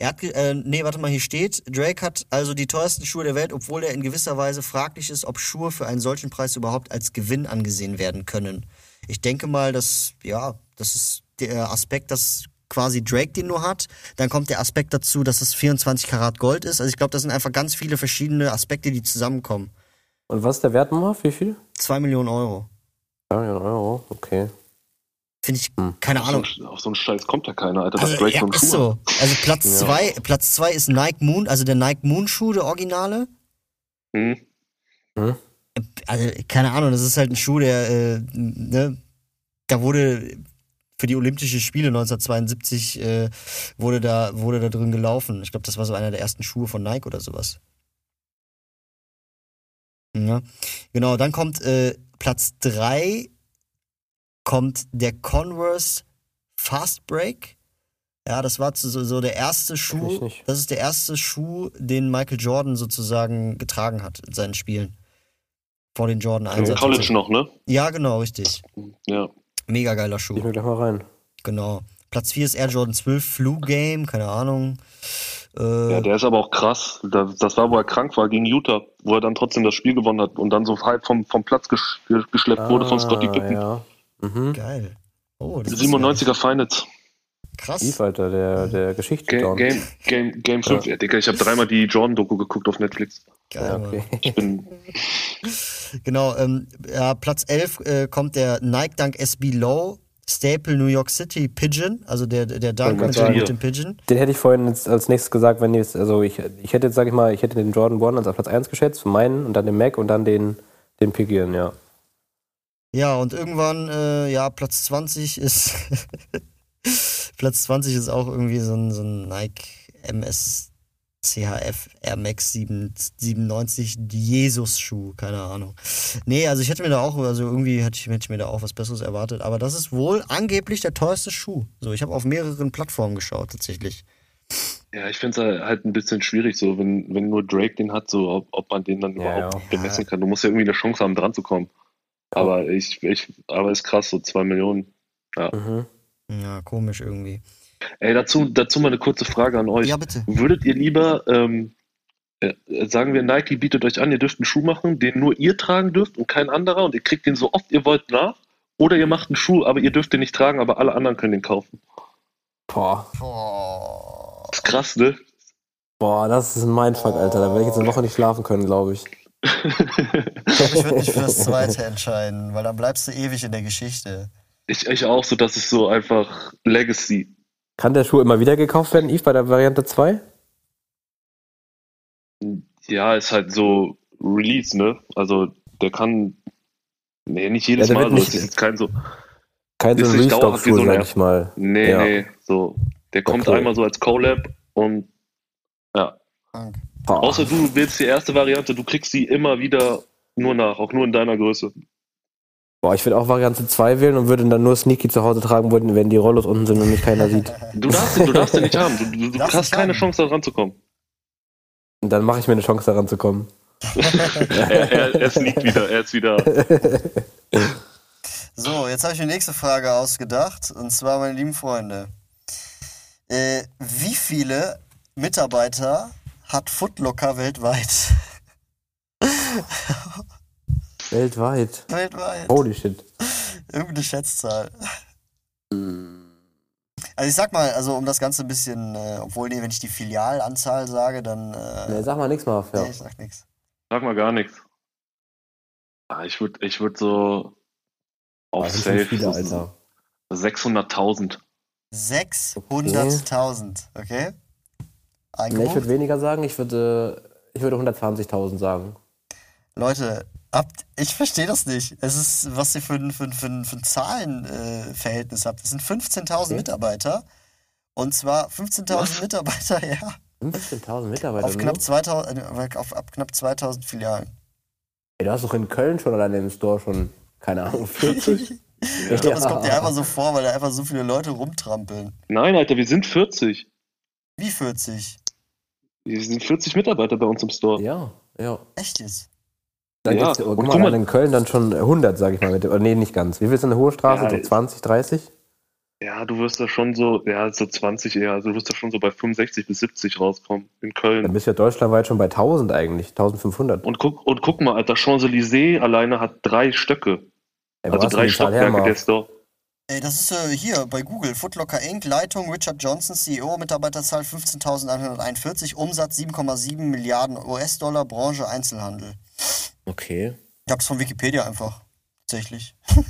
Er hat, äh, nee, warte mal, hier steht, Drake hat also die teuersten Schuhe der Welt, obwohl er in gewisser Weise fraglich ist, ob Schuhe für einen solchen Preis überhaupt als Gewinn angesehen werden können. Ich denke mal, dass, ja, das ist der Aspekt, dass quasi Drake den nur hat. Dann kommt der Aspekt dazu, dass es 24 Karat Gold ist. Also ich glaube, das sind einfach ganz viele verschiedene Aspekte, die zusammenkommen. Und was ist der Wert, Marv? Wie viel? Zwei Millionen Euro. 2 Millionen Euro, okay. Finde ich, Hm. keine Auf so, Ahnung. einen, auf so einen Scheiß kommt ja keiner, Alter. dass Also, Drake ja, so ist so. Also Platz Ja. zwei, Platz zwei ist Nike Moon, also der Nike Moon Schuh, der Originale. Hm? also keine Ahnung, das ist halt ein Schuh, der, äh, ne, da wurde für die Olympischen Spiele 1972 äh, wurde da wurde da drin gelaufen. Ich glaube, das war so einer der ersten Schuhe von Nike oder sowas. Ja. Genau, dann kommt äh, Platz drei kommt der Converse Fast Break. Ja, das war so, so der erste ich Schuh. Das ist der erste Schuh, den Michael Jordan sozusagen getragen hat in seinen Spielen. Vor den Jordan Im 1. College noch, ne? Ja, genau, richtig. Ja. Mega geiler Ich Schuh. mir gleich mal rein. Genau. Platz 4 ist Air Jordan 12 Flu Game, keine Ahnung. Äh, ja, der ist aber auch krass. Das, das war, wo er krank war gegen Utah, wo er dann trotzdem das Spiel gewonnen hat und dann so halb vom, vom Platz gesch geschleppt wurde von Scotty Pippen. Ah, Ja. Mhm. geil. Oh, das ist 97er Finals. krass. Steve, Alter, der, der Geschichte. Game, Game, Game, Game 5. Ja. Digga, ich habe dreimal die Jordan-Doku geguckt auf Netflix. Geil, Ja, okay. Ich bin, [laughs] Genau, ähm, ja, Platz 11 äh, kommt der Nike Dunk SB Low Staple New York City Pigeon, also der, der Dunk mit, mit dem Pigeon. Den hätte ich vorhin jetzt als nächstes gesagt, wenn jetzt, also ich, ich hätte jetzt, sag ich mal, ich hätte den Jordan 1 als auf Platz 1 geschätzt, von meinen und dann den Mac und dann den, den Pigeon, ja. Ja, und irgendwann, äh, ja, Platz 20 ist. [laughs] Platz 20 ist auch irgendwie so ein, so ein Nike MS CHF Air Max 7, 97 Jesus-Schuh, keine Ahnung. Nee, also ich hätte mir da auch, also irgendwie hätte ich, hätte ich mir da auch was Besseres erwartet, aber das ist wohl angeblich der teuerste Schuh. So, ich habe auf mehreren Plattformen geschaut, tatsächlich. Ja, ich finde es halt ein bisschen schwierig, so wenn, wenn nur Drake den hat, so ob, ob man den dann Ja, überhaupt ja. bemessen kann. Du musst ja irgendwie eine Chance haben, dran zu kommen. Aber ich, ich, aber ist krass, so zwei Millionen. Mhm. Ja, komisch irgendwie. Ey, dazu, dazu mal eine kurze Frage an euch. Ja, bitte. Würdet ihr lieber, ähm, äh, sagen wir, Nike bietet euch an, ihr dürft einen Schuh machen, den nur ihr tragen dürft und kein anderer und ihr kriegt den so oft ihr wollt nach? Oder ihr macht einen Schuh, aber ihr dürft den nicht tragen, aber alle anderen können den kaufen. Boah. Boah. Das ist krass, ne? Boah, das ist ein Mindfuck, Alter. Da werde ich jetzt eine Woche nicht schlafen können, glaube ich. Ich würde mich für das [laughs] zweite entscheiden, weil dann bleibst du ewig in der Geschichte. ich, ich auch so, das ist so einfach Legacy. Kann der Schuh immer wieder gekauft werden, Yves, bei der Variante 2? Ja, ist halt so Release, ne? Also der kann, nee, nicht jedes Ja, der Mal wird so. nicht- Es ist jetzt kein so, Kein so Restock-Schuh, so sag ich mal. nee, Ja. nee, so. Der kommt cool. einmal so als Collab und ja. Boah. Außer du wählst die erste Variante, du kriegst die immer wieder nur nach, auch nur in deiner Größe. Boah, ich würde auch Variante 2 wählen und würde dann nur Sneaky zu Hause tragen wollen, wenn die Rollos unten sind und mich keiner sieht. Du darfst den, du darfst den nicht haben. Du, du, hast keine. Chance, da ranzukommen. Dann mache ich mir eine Chance, daran zu kommen. [laughs] er, er, er sneakt wieder, er ist wieder. [laughs] So, jetzt habe ich mir die nächste Frage ausgedacht. Und zwar, meine lieben Freunde. Äh, wie viele Mitarbeiter hat Footlocker weltweit? Weltweit. weltweit. Holy shit. Irgendeine Schätzzahl. Also ich sag mal, also um das Ganze ein bisschen, äh, obwohl, nee, wenn ich die Filialanzahl sage, dann. Äh, Nee, sag mal nichts mal. Ja. nee, ich sag nichts. Sag mal gar nichts. Ah, ich würde ich würd so auf sind schon Safe viele, so Alter. 600.000. 600.000, okay? Nee, ich Eingebucht? würde weniger sagen. Ich würde, ich würde 120.000 sagen. Leute, habt, ich verstehe das nicht. Es ist, was ihr für ein, für ein, für ein, für ein Zahlenverhältnis äh, habt. Es sind 15.000 Okay. Mitarbeiter. Und zwar 15.000 Was? Mitarbeiter, [laughs] ja. 15.000 Mitarbeiter. Auf knapp, 2000, äh, auf ab knapp 2000 Filialen. Ey, du hast doch in Köln schon alleine im Store schon, keine Ahnung, [laughs] 40. Ich glaube, das kommt dir einfach so vor, weil da einfach so viele Leute rumtrampeln. Nein, Alter, wir sind 40. Wie 40? Wir sind 40 Mitarbeiter bei uns im Store. Ja, ja. Echt jetzt? Dann Ja, gibt's, und guck mal, in Köln dann schon 100, sag ich mal. Mit, nee, nicht ganz. Wie viel ist denn eine hohe Straße? Ja, so 20, 30? Ja, du wirst da schon so, ja, so 20 eher, also du wirst da schon so bei 65 bis 70 rauskommen in Dann Köln. bist du ja deutschlandweit schon bei 1000 eigentlich. 1500. Und guck, und guck mal, Alter, Champs-Élysées alleine hat drei Stöcke. Ey, Also drei Stockwerke der Store. Ey, das ist äh, hier bei Google. Footlocker Inc. Leitung Richard Johnson, CEO, Mitarbeiterzahl 15.141, Umsatz 7,7 Milliarden US-Dollar, Branche Einzelhandel. Okay. Ich hab's von Wikipedia einfach. Tatsächlich. [laughs]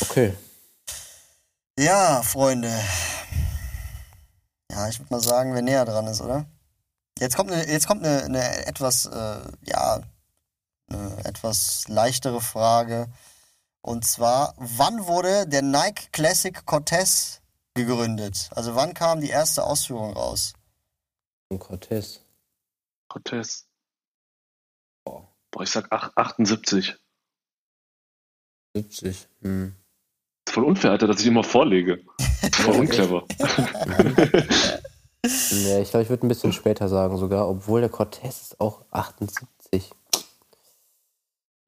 Okay. Ja, Freunde. Ja, ich würde mal sagen, wer näher dran ist, oder? Jetzt kommt eine, jetzt kommt eine, eine etwas, äh, ja, eine etwas leichtere Frage. Und zwar, wann wurde der Nike Classic Cortez gegründet? Also wann kam die erste Ausführung raus? Und Cortez. Cortez. Boah, ich sag ach- 78. 70. Hm. Ist voll unfair, Alter, dass ich immer vorlege. [laughs] Voll unclever. [laughs] Nee, ich glaube, ich würde ein bisschen später sagen sogar, obwohl der Cortez ist auch 78.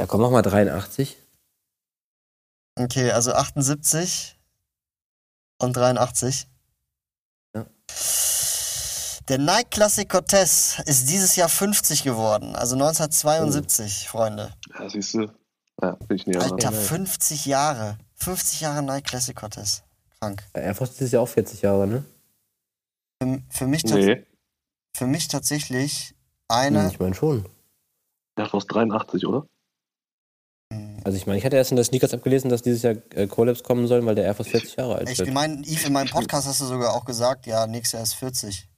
Ja, komm, mach mal 83. Okay, also 78 und 83. Ja. Der Nike Classic Cortez ist dieses Jahr 50 geworden, also 1972, Freunde. Ja, siehst du. Ja, bin ich näher dran. Alter, Ja. 50 Jahre. 50 Jahre Nike Classic Cortez. Krank. Ja, Air Force ist ja auch 40 Jahre, ne? Für, für, mich, tats- Nee, für mich tatsächlich Hm, eine. ich meine schon. der aus 83, oder? Also ich meine, ich hatte erst in der Sneakers-App gelesen, dass dieses Jahr äh, Collabs kommen sollen, weil der Air Force 40 Jahre alt Ich wird. meine, Yves, in meinem Podcast hast du sogar auch gesagt, ja, nächstes Jahr ist 40.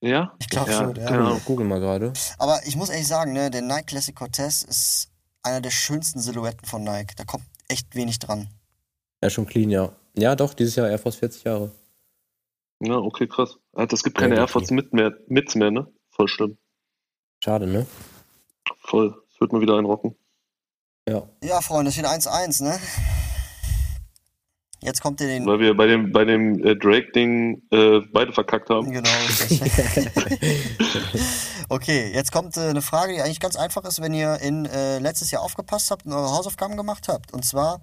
Ja? Ich glaube Ja, schon, ja. genau. Ich google mal gerade. Aber ich muss ehrlich sagen, ne, der Nike Classic Cortez ist einer der schönsten Silhouetten von Nike. Da kommt echt wenig dran. Ja, schon clean, ja. Ja, doch, dieses Jahr Air Force 40 Jahre. Ja, okay, krass. Alter, es gibt Ja, keine die- Air Force mit mehr, Mits mehr, ne? Voll schlimm. Schade, ne? Voll. Es wird mal wieder einrocken. Ja. Ja, Freunde, es steht 1-1, ne? Jetzt kommt ihr den. Weil wir bei dem, bei dem äh, Drake-Ding äh, beide verkackt haben. Genau, [laughs] okay, jetzt kommt äh, eine Frage, die eigentlich ganz einfach ist, wenn ihr in äh, letztes Jahr aufgepasst habt und eure Hausaufgaben gemacht habt. Und zwar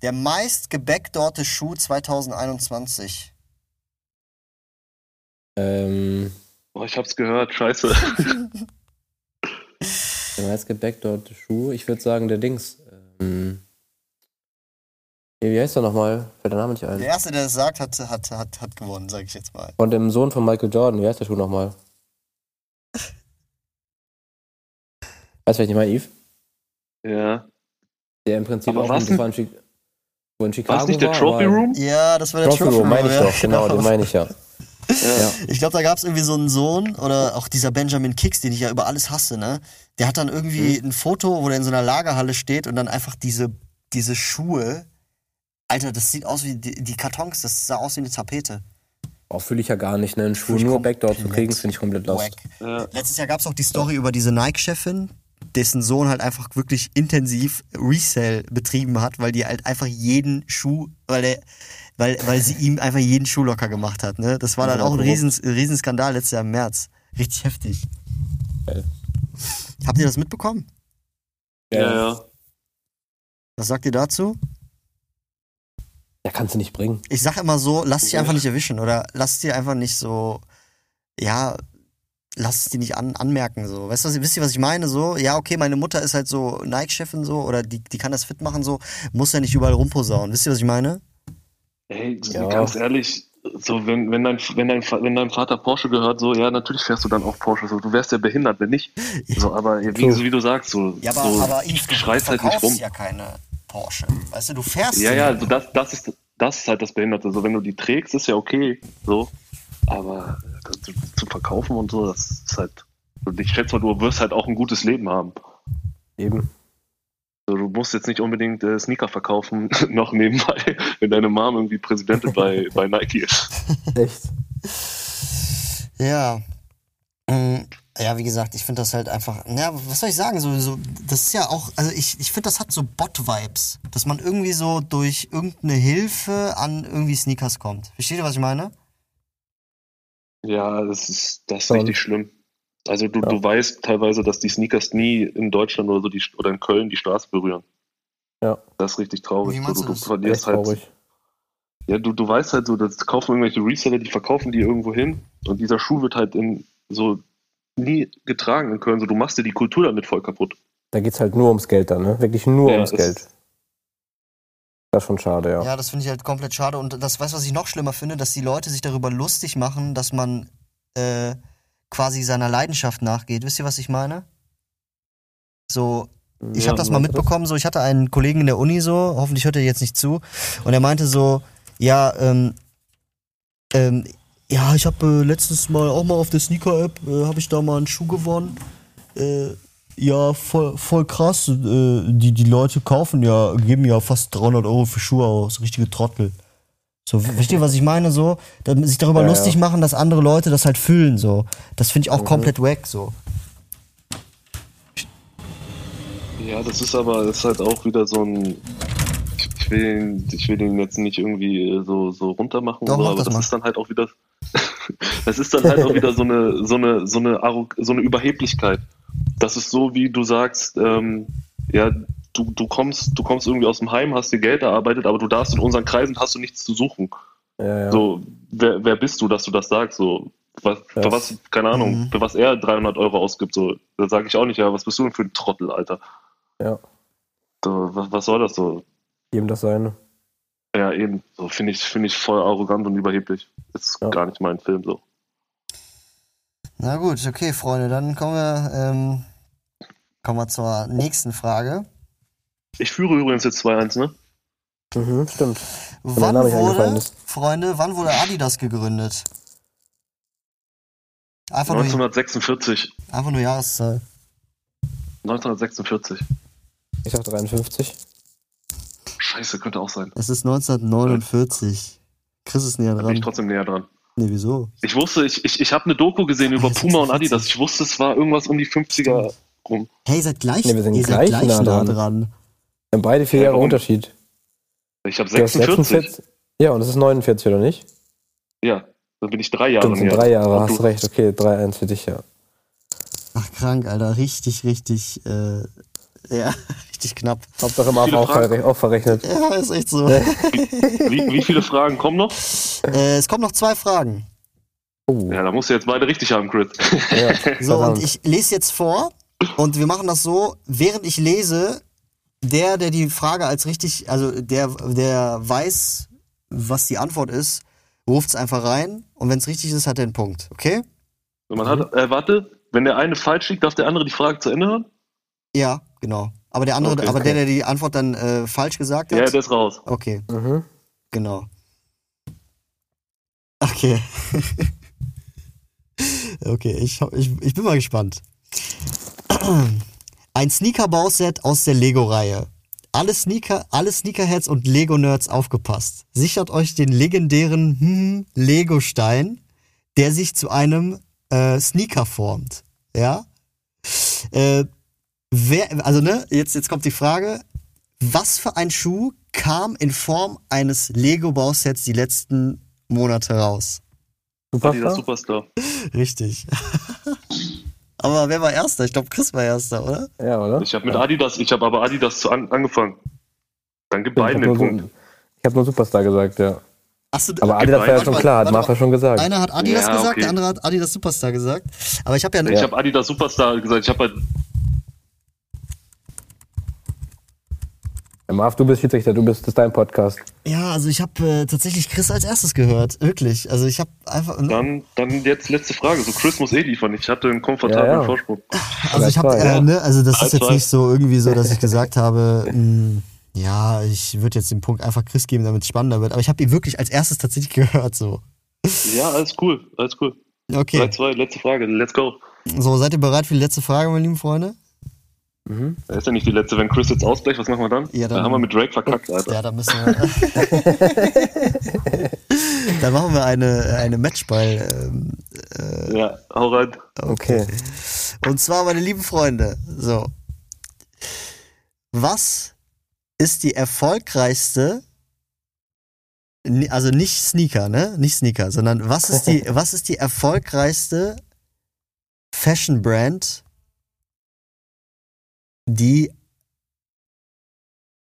der meist gebackdorte Schuh 2021. Ähm, Oh, ich hab's gehört, scheiße. [laughs] [laughs] der meist gebackdorte Schuh. Ich würde sagen, der Dings. Ähm, wie heißt der nochmal? Fällt der Name nicht Der ein. Erste, der es sagt, hat, hat, hat, hat gewonnen, sage ich jetzt mal. Von dem Sohn von Michael Jordan. Wie heißt der Schuh nochmal? Weißt du, ich meine, Yves? ja. Der im Prinzip Aber auch was in, wo in Chi- wo in Chicago War es nicht der war, Trophy Room? Ja, das war der Trophy Trophy Room, meine ich ja, doch. Genau, den meine ich ja. [laughs] Ja. Ich glaube, da gab es irgendwie so einen Sohn oder auch dieser Benjamin Kicks, den ich ja über alles hasse, ne? Der hat dann irgendwie Mhm. ein Foto, wo der in so einer Lagerhalle steht und dann einfach diese, diese Schuhe. Alter, das sieht aus wie die, die Kartons, das sah aus wie eine Tapete. Auch fühle ich ja gar nicht, ne? Einen Schuh nur Backdoor zu kriegen, finde ich komplett lost. Ja. Letztes Jahr gab es auch die Story über diese Nike-Chefin, dessen Sohn halt einfach wirklich intensiv Resell betrieben hat, weil die halt einfach jeden Schuh, weil der, weil, weil sie ihm einfach jeden Schuh locker gemacht hat. Ne? Das war dann auch ein riesen, Riesenskandal letztes Jahr im März. Richtig heftig. Geil. Habt ihr das mitbekommen? Ja, ja. Was sagt ihr dazu? Ja, kannst du nicht bringen. Ich sag immer so, lass dich einfach nicht erwischen oder lass dir einfach nicht so, ja, lass es dir nicht an, anmerken so. Weißt du, was- wisst ihr, was ich meine? So, ja, okay, meine Mutter ist halt so Nike-Chefin so oder die, die kann das fit machen so, muss ja nicht überall rumposaunen. Wisst ihr, was ich meine? Ey, Ja. ganz ehrlich, so wenn, wenn, dein, wenn, dein, Fa- wenn deinem Vater Porsche gehört, so, ja, natürlich fährst du dann auch Porsche. So, du wärst ja behindert, wenn nicht. [laughs] So, aber wie, so wie du sagst, so, Ja, aber, so aber du schreist halt nicht rum. ja keine Porsche. Weißt du, du fährst Ja, ja, also das, das, ist, das ist halt das Behinderte. So, wenn du die trägst, ist ja okay. So. Aber das zu, zu verkaufen und so, das ist halt. Und ich schätze mal, du wirst halt auch ein gutes Leben haben. Eben. So, du musst jetzt nicht unbedingt äh, Sneaker verkaufen, [laughs] noch nebenbei, wenn deine Mom irgendwie Präsidentin [laughs] bei, bei Nike ist. Echt. Ja. Mm, Ja, wie gesagt, ich finde das halt einfach, ja, was soll ich sagen, so, so das ist ja auch, also ich, ich finde, das hat so Bot-Vibes, dass man irgendwie so durch irgendeine Hilfe an irgendwie Sneakers kommt. Versteht ihr, was ich meine? Ja, das ist, das ist Schon. richtig schlimm. Also du, Ja. du weißt teilweise, dass die Sneakers nie in Deutschland oder so die, oder in Köln die Straße berühren. Ja. Das ist richtig traurig. Wie So, du, du verlierst Echt halt. traurig. Ja, du, du weißt halt so, das kaufen irgendwelche Reseller, die verkaufen die irgendwo hin und dieser Schuh wird halt in so nie getragen in Köln. So, du machst dir die Kultur damit voll kaputt. Da geht's halt nur ums Geld dann, ne? Wirklich nur Ja, ums es- Geld. Das ist schon schade, ja. Ja, das finde ich halt komplett schade. Und das, weißt du, was ich noch schlimmer finde, dass die Leute sich darüber lustig machen, dass man äh, quasi seiner Leidenschaft nachgeht. Wisst ihr, was ich meine? So, ich Ja, habe das mal mitbekommen, so ich hatte einen Kollegen in der Uni so, hoffentlich hört er jetzt nicht zu, und er meinte so, ja, ähm, ähm, ja, ich habe äh, letztens mal auch mal auf der Sneaker-App, äh, habe ich da mal einen Schuh gewonnen. Äh, ja, voll, voll krass. Äh, die, die Leute kaufen ja, geben ja fast 300 Euro für Schuhe aus. Richtige Trottel. So, versteht ihr, was ich meine? So, sich darüber Ja, ja. lustig machen, dass andere Leute das halt fühlen. So, das finde ich auch Mhm. komplett wack. So. Ja, das ist aber das ist halt auch wieder so ein. Ich will, ich will den jetzt nicht irgendwie äh, so, so runter machen, Doch, so, aber das das ist dann halt auch wieder. [laughs] das ist dann halt auch wieder so eine, so eine, so eine, so eine Überheblichkeit. Das ist so, wie du sagst, ähm, ja, du, du kommst, du kommst irgendwie aus dem Heim, hast dir Geld erarbeitet, aber du darfst in unseren Kreisen hast du nichts zu suchen. Ja, ja. So, wer, wer bist du, dass du das sagst? So, was, für Das- was, keine Ahnung, Mhm. für was er 300 Euro ausgibt, so, da sage ich auch nicht, ja, was bist du denn für ein Trottel, Alter? Ja. So, was, was soll das so? Jedem das seine. Ja, eben, so finde ich, finde ich voll arrogant und überheblich. Ist Ja. gar nicht mein Film so. Na gut, okay, Freunde, dann kommen wir, ähm, kommen wir zur nächsten Frage. Ich führe übrigens jetzt 2-1, ne? Mhm, stimmt. Wann wurde, ist. Freunde, wann wurde Adidas gegründet? Einfach nur, 1946. einfach nur Jahreszahl. 1946. Ich sag 53. Scheiße, könnte auch sein. Es ist 1949. Chris ist näher Da bin ich dran. trotzdem näher dran. Nee, wieso? Ich wusste, ich, ich, ich habe eine Doku gesehen über Puma und 46. Adidas. Ich wusste, es war irgendwas um die 50er rum. Hey, ihr seid gleich, Nee, wir sind ihr seid gleich gleich nah nah dran. dran. Wir haben beide vier Ja, Jahre warum? Unterschied. Ich habe Du hast 46. Ja, und das ist 49, oder nicht? Ja, dann bin ich drei Jahre Stimmt, sind drei Jahre, hast du? recht. Okay, 3-1 für dich, ja. Ach, krank, Alter. Richtig, richtig, äh, ja, [laughs] richtig knapp. Hauptsache mal auch, verre- auch verrechnet. Ja, ist echt so. Wie, wie viele Fragen kommen noch? äh, es kommen noch zwei Fragen. Oh, Ja, da musst du jetzt beide richtig haben, Chris. ja. So, und ich lese jetzt vor und wir machen das so, während ich lese, der, der die Frage als richtig, also der, der weiß, was die Antwort ist, ruft es einfach rein und wenn es richtig ist, hat er einen Punkt, okay? Man hat, äh, warte, wenn der eine falsch liegt, darf der andere die Frage zu Ende hören? Ja, genau. Aber der andere, Okay, aber okay. der, der die Antwort dann äh, falsch gesagt hat. Ja, der ist raus. okay, Mhm. genau. Okay. [laughs] okay, ich, ich, ich bin mal gespannt. [clears throat] Ein Sneaker-Bauset aus der Lego-Reihe. Alle Sneaker, alle Sneakerheads und Lego-Nerds aufgepasst. Sichert euch den legendären hm, Lego-Stein, der sich zu einem äh, Sneaker formt. Ja? Äh, wer, also ne, jetzt, jetzt kommt die Frage, was für ein Schuh kam in Form eines Lego-Bausets die letzten Monate raus? Adidas? Superstar. Richtig. Aber wer war Erster? Ich glaube, Chris war Erster, oder? Ja, oder? Ich habe mit Adidas, ich habe aber Adidas zu an, angefangen. Dann gib Ich beiden habe den Punkt. Su- ich hab nur Superstar gesagt, ja. Achso, Aber Adidas war ja schon klar, hat Martha schon gesagt. Einer hat Adidas Ja, gesagt, okay. der andere hat Adidas Superstar gesagt. Aber ich habe ja, Ich Ja. habe Adidas Superstar gesagt. Ich habe halt, Marv, du bist Schiedsrichter, du bist, das ist dein Podcast. ja, also ich habe äh, tatsächlich Chris als erstes gehört, wirklich. Also ich habe einfach, ne? dann, dann jetzt letzte Frage. So, Chris muss eh liefern. Ich hatte einen komfortablen Ja, ja. Vorsprung. also ich habe, Drei, zwei, äh, ne, also das Drei, ist jetzt zwei. nicht so irgendwie so, dass ich gesagt habe, mh, ja, ich würde jetzt den Punkt einfach Chris geben, damit es spannender wird. Aber ich habe ihn wirklich als erstes tatsächlich [laughs] gehört, so. Ja, alles cool. Alles cool. Okay, 3-2, letzte Frage. Let's go. so seid ihr bereit für die letzte Frage, meine lieben Freunde? Mhm. Ist ja nicht die letzte. Wenn Chris jetzt ausgleicht, was machen wir dann? Ja, dann- dann haben wir mit Drake verkackt, Alter. Ja, da müssen wir. [laughs] dann machen wir eine, eine Matchball. Ähm, äh, Ja, hau rein. Okay. und zwar, meine lieben Freunde, so. Was ist die erfolgreichste, also nicht Sneaker, ne? Nicht Sneaker, sondern was ist die, [laughs] was ist die erfolgreichste Fashion Brand, die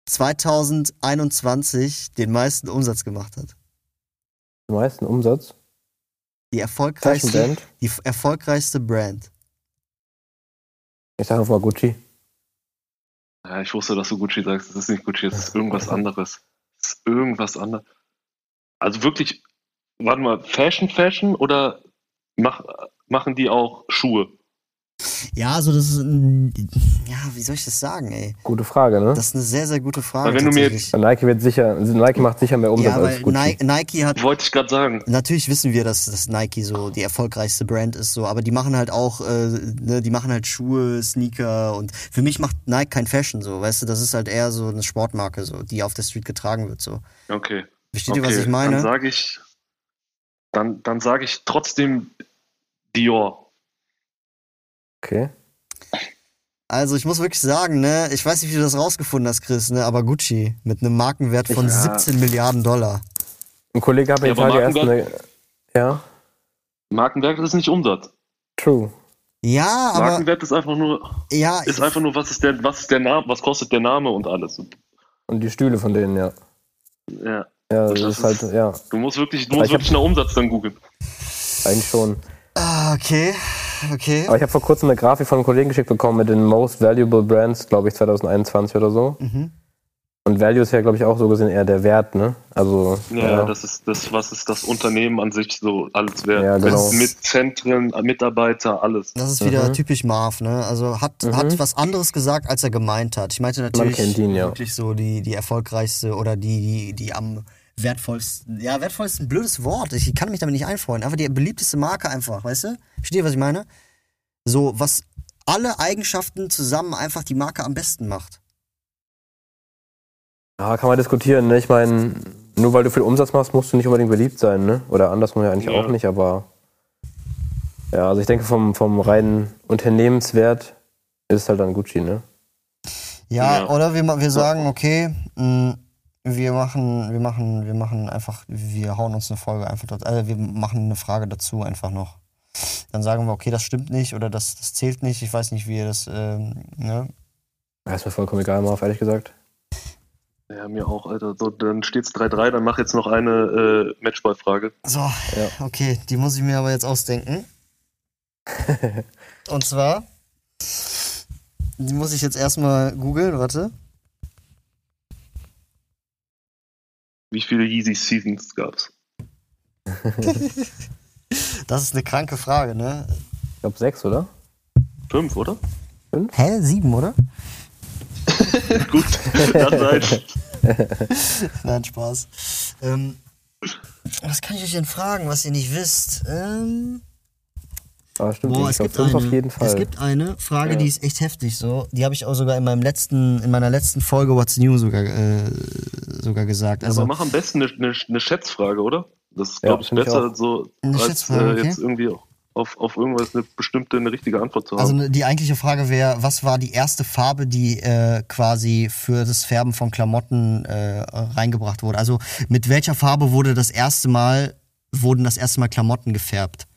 2021 den meisten Umsatz gemacht hat? Den meisten Umsatz. Die erfolgreichste, die erfolgreichste Brand. Ich sage einfach mal Gucci. Ja, ich wusste, dass du Gucci sagst. Das ist nicht Gucci, das ist irgendwas anderes. Das ist irgendwas anderes. Also wirklich, warte mal, Fashion, Fashion oder mach, machen die auch Schuhe? Ja, also das ist ein, ja, wie soll ich das sagen, ey? Gute Frage, ne? Das ist eine sehr, sehr gute Frage. Weil wenn du mir tatsächlich. Nike wird sicher, Nike macht sicher mehr Umsatz ja, weil als Gucci. Nike, Nike hat, Wollte ich gerade sagen. natürlich wissen wir, dass, dass Nike so die erfolgreichste Brand ist, so, aber die machen halt auch, äh, ne, die machen halt Schuhe, Sneaker und für mich macht Nike kein Fashion, so, weißt du, das ist halt eher so eine Sportmarke, so, die auf der Street getragen wird, so. Okay. Versteht okay. ihr, was ich Dann meine? sage ich, dann, dann sage ich trotzdem Dior. Okay. Also ich muss wirklich sagen, ne, ich weiß nicht, wie du das rausgefunden hast, Chris, ne, aber Gucci mit einem Markenwert von Ja. 17 Milliarden Dollar. Ein Kollege hat mir Ja, Tage erst eine. Ja, Markenwert ist nicht Umsatz. true. Ja, aber Markenwert ist einfach nur, ja, ist einfach nur, was ist der, was ist der Name, was kostet der Name und alles. Und die Stühle von denen, ja. Ja. Ja, das, das ist halt, ja, Du musst wirklich, du musst ich wirklich nach Umsatz dann googeln. eigentlich schon. ah, okay, okay. Aber ich habe vor kurzem eine Grafik von einem Kollegen geschickt bekommen mit den Most Valuable Brands, glaube ich, 2021 oder so. Mhm. Und Value ist ja, glaube ich, auch so gesehen eher der Wert, ne? Also, Ja, das ist das, was ist das Unternehmen an sich so alles wert. Ja, genau. Mit Zentren, Mitarbeiter, alles. Das ist wieder Mhm. typisch Marv, ne? Also hat, hat was anderes gesagt, als er gemeint hat. Ich meinte natürlich ihn, ja. wirklich so die, die erfolgreichste oder die, die, die am wertvollsten, ja, wertvollsten, blödes Wort. Ich kann mich damit nicht einfreuen. Einfach die beliebteste Marke einfach, weißt du? Versteht ihr, was ich meine? So, was alle Eigenschaften zusammen einfach die Marke am besten macht. Ja, kann man diskutieren, ne? Ich meine, nur weil du viel Umsatz machst, musst du nicht unbedingt beliebt sein, ne? Oder andersrum ja eigentlich Ja. auch nicht, aber ja, also ich denke vom, vom reinen Unternehmenswert ist es halt dann Gucci, ne? Ja, Ja. oder wir, wir sagen, okay, mh, wir machen, wir machen, wir machen einfach, wir hauen uns eine Folge einfach dort, also wir machen eine Frage dazu einfach noch. Dann sagen wir, okay, das stimmt nicht oder das, das zählt nicht. Ich weiß nicht, wie ihr das, ähm, ne? Ja, ist mir vollkommen egal, Marv, ehrlich gesagt. Ja, mir auch, Alter. So, dann steht's 3-3, dann mach jetzt noch eine äh, Matchball-Frage. So, okay, die muss ich mir aber jetzt ausdenken. [laughs] Und zwar, die muss ich jetzt erstmal googeln, warte. Wie viele Yeezy Seasons gab's? [laughs] Das ist eine kranke Frage, ne? Ich glaube sechs, oder? Fünf, oder? Hä? Sieben, oder? [laughs] Gut, dann nein. [laughs] Nein, Spaß. Ähm, was kann ich euch denn fragen, was ihr nicht wisst? Ähm, Aber stimmt, boah, es ich gibt, eine, auf jeden Fall. es gibt eine Frage, Ja. die ist echt heftig so. Die habe ich auch sogar in meinem letzten, in meiner letzten Folge What's New sogar, äh, sogar gesagt. Also, Aber mach am besten eine, eine, eine Schätzfrage, oder? Das ist, Ja, glaube ich, find ich besser, auch. so Eine als Schätzfrage, äh, okay. jetzt irgendwie auf, auf irgendwas eine bestimmte, eine richtige Antwort zu haben. also die eigentliche Frage wäre, was war die erste Farbe, die äh, quasi für das Färben von Klamotten äh, reingebracht wurde? Also mit welcher Farbe wurde das erste Mal, wurden das erste Mal Klamotten gefärbt?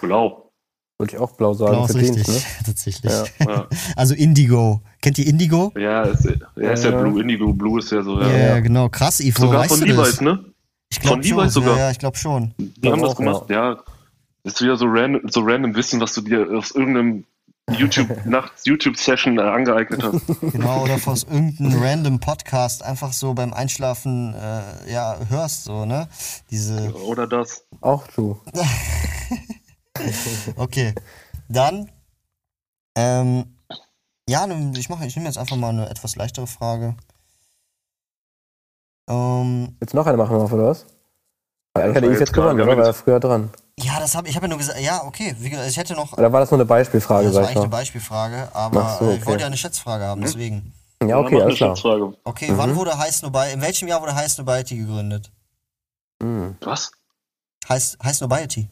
Blau. Würde ich auch blau sagen. Blau ist verdient, richtig, ne? [laughs] tatsächlich. Ja. Ja, [laughs] Also Indigo. Kennt ihr Indigo? ja, ist, ja, ist ja Ja. Blue, Indigo Blue ist ja so. Ja, Ja. genau. Krass, Ivo. Sogar weißt von du? Levi's, ne? Ich glaub Von. Levi's sogar. Ja, ja, ich glaube schon. Die haben das gemacht, ja. Das ist wieder so random, so random Wissen, was du dir aus irgendeinem YouTube, [laughs] nachts YouTube-Session äh, angeeignet hast. Genau, oder aus irgendeinem random Podcast einfach so beim Einschlafen äh, ja, hörst, so, ne? Diese. Oder das. Auch true. [laughs] Okay. Dann. Ähm, ja, ich mache, ich nehme jetzt einfach mal eine etwas leichtere Frage. Ähm, Jetzt noch eine machen wir, oder was? Weil Eigentlich war ich jetzt jetzt gewonnen, oder? War er früher dran? ja, das habe ich habe ja nur gesagt, ja, okay, wie gesagt, ich hätte noch. Oder war das nur eine Beispielfrage, das war eigentlich eine? Beispielfrage, aber so, äh, ich okay. wollte ja eine Schätzfrage haben, deswegen. Ja, okay, mach alles klar. Schätzfrage. Okay, Mhm. wann wurde High Nobiety, in welchem Jahr wurde High Nobiety gegründet? Hm. Was? High, High Nobiety.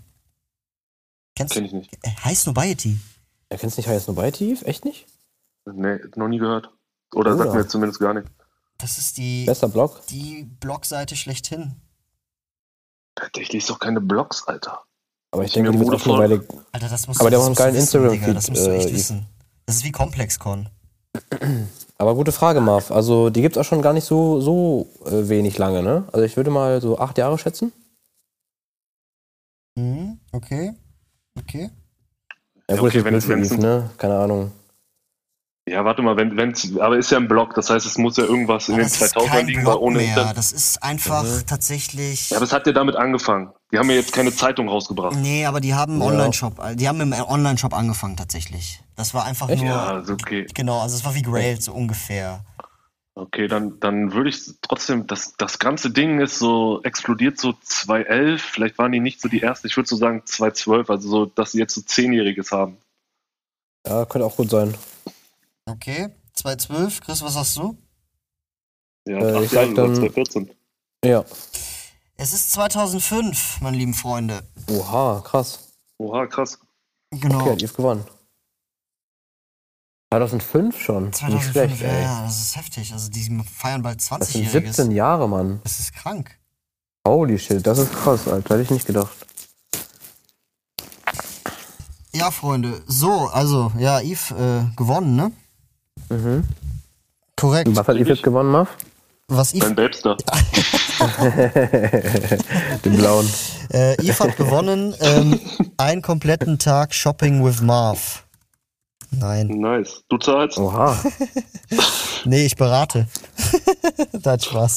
Kennst Kenn du? ich nicht. Äh, High Nobiety. Er kennst nicht Highest Nobody Tief? Echt nicht? Nee, noch nie gehört. Oder Oder? sagt mir zumindest gar nicht. Das ist die, Bester Blog? die Blogseite schlechthin. Ich lese doch keine Blogs, Alter. Aber ich Ich denke, mir Mode voll- Weile. Alter, das musst Aber du, der hat einen geilen Instagram-Feed, Digga, Das musst du echt äh, wissen. Das ist wie ComplexCon. Aber gute Frage, Marv. Also, die gibt's auch schon gar nicht so, so äh, wenig lange, ne? Also, ich würde mal so acht Jahre schätzen. Mhm, okay. Okay. Ja, gut, okay, ist wenn- Eve, ein- ne? Keine Ahnung. Ja, warte mal, wenn, wenn's, aber ist ja ein Blog, das heißt, es muss ja irgendwas in Aber den das ist 2000ern kein liegen, weil Blog ohne mehr. Das ist einfach Mhm. tatsächlich. Ja, aber es hat ja damit angefangen. Die haben ja jetzt keine Zeitung rausgebracht. nee, aber die haben einen Ja. Online-Shop. Die haben im Online-Shop angefangen tatsächlich. Das war einfach Echt? nur. Ja, ist okay. Genau, also es war wie Grail, so ungefähr. Okay, dann, dann würde ich trotzdem, das, das ganze Ding ist so, explodiert so 2011, vielleicht waren die nicht so die ersten, ich würde so sagen 2012, also so, dass sie jetzt so Zehnjähriges haben. Ja, könnte auch gut sein. Okay. 212, Chris, was hast du? Ja, Äh, ich sag dann- 2014. Ja. Es ist 2005, meine lieben Freunde. Oha, krass. Oha, krass. Genau. Okay, hat Eve gewonnen. 2005 schon. Nicht 2005, schlecht, ja, ey. ja, das ist heftig. Also die feiern bald Das sind 20-Jähriges. 17 Jahre, Mann. Das ist krank. Holy shit, das ist krass, Alter. Hätte ich nicht gedacht. Ja, Freunde. So, also, ja, Yves äh, gewonnen, ne? Mhm. Korrekt. Und was hat Eve jetzt gewonnen, Marv? Was Yves, Dein Babster. [laughs] Den blauen. äh, Yves hat gewonnen, ähm, einen kompletten Tag Shopping with Marv. Nein. Nice. Du zahlst? Oha. [laughs] Nee, ich berate. [laughs] das hat Spaß.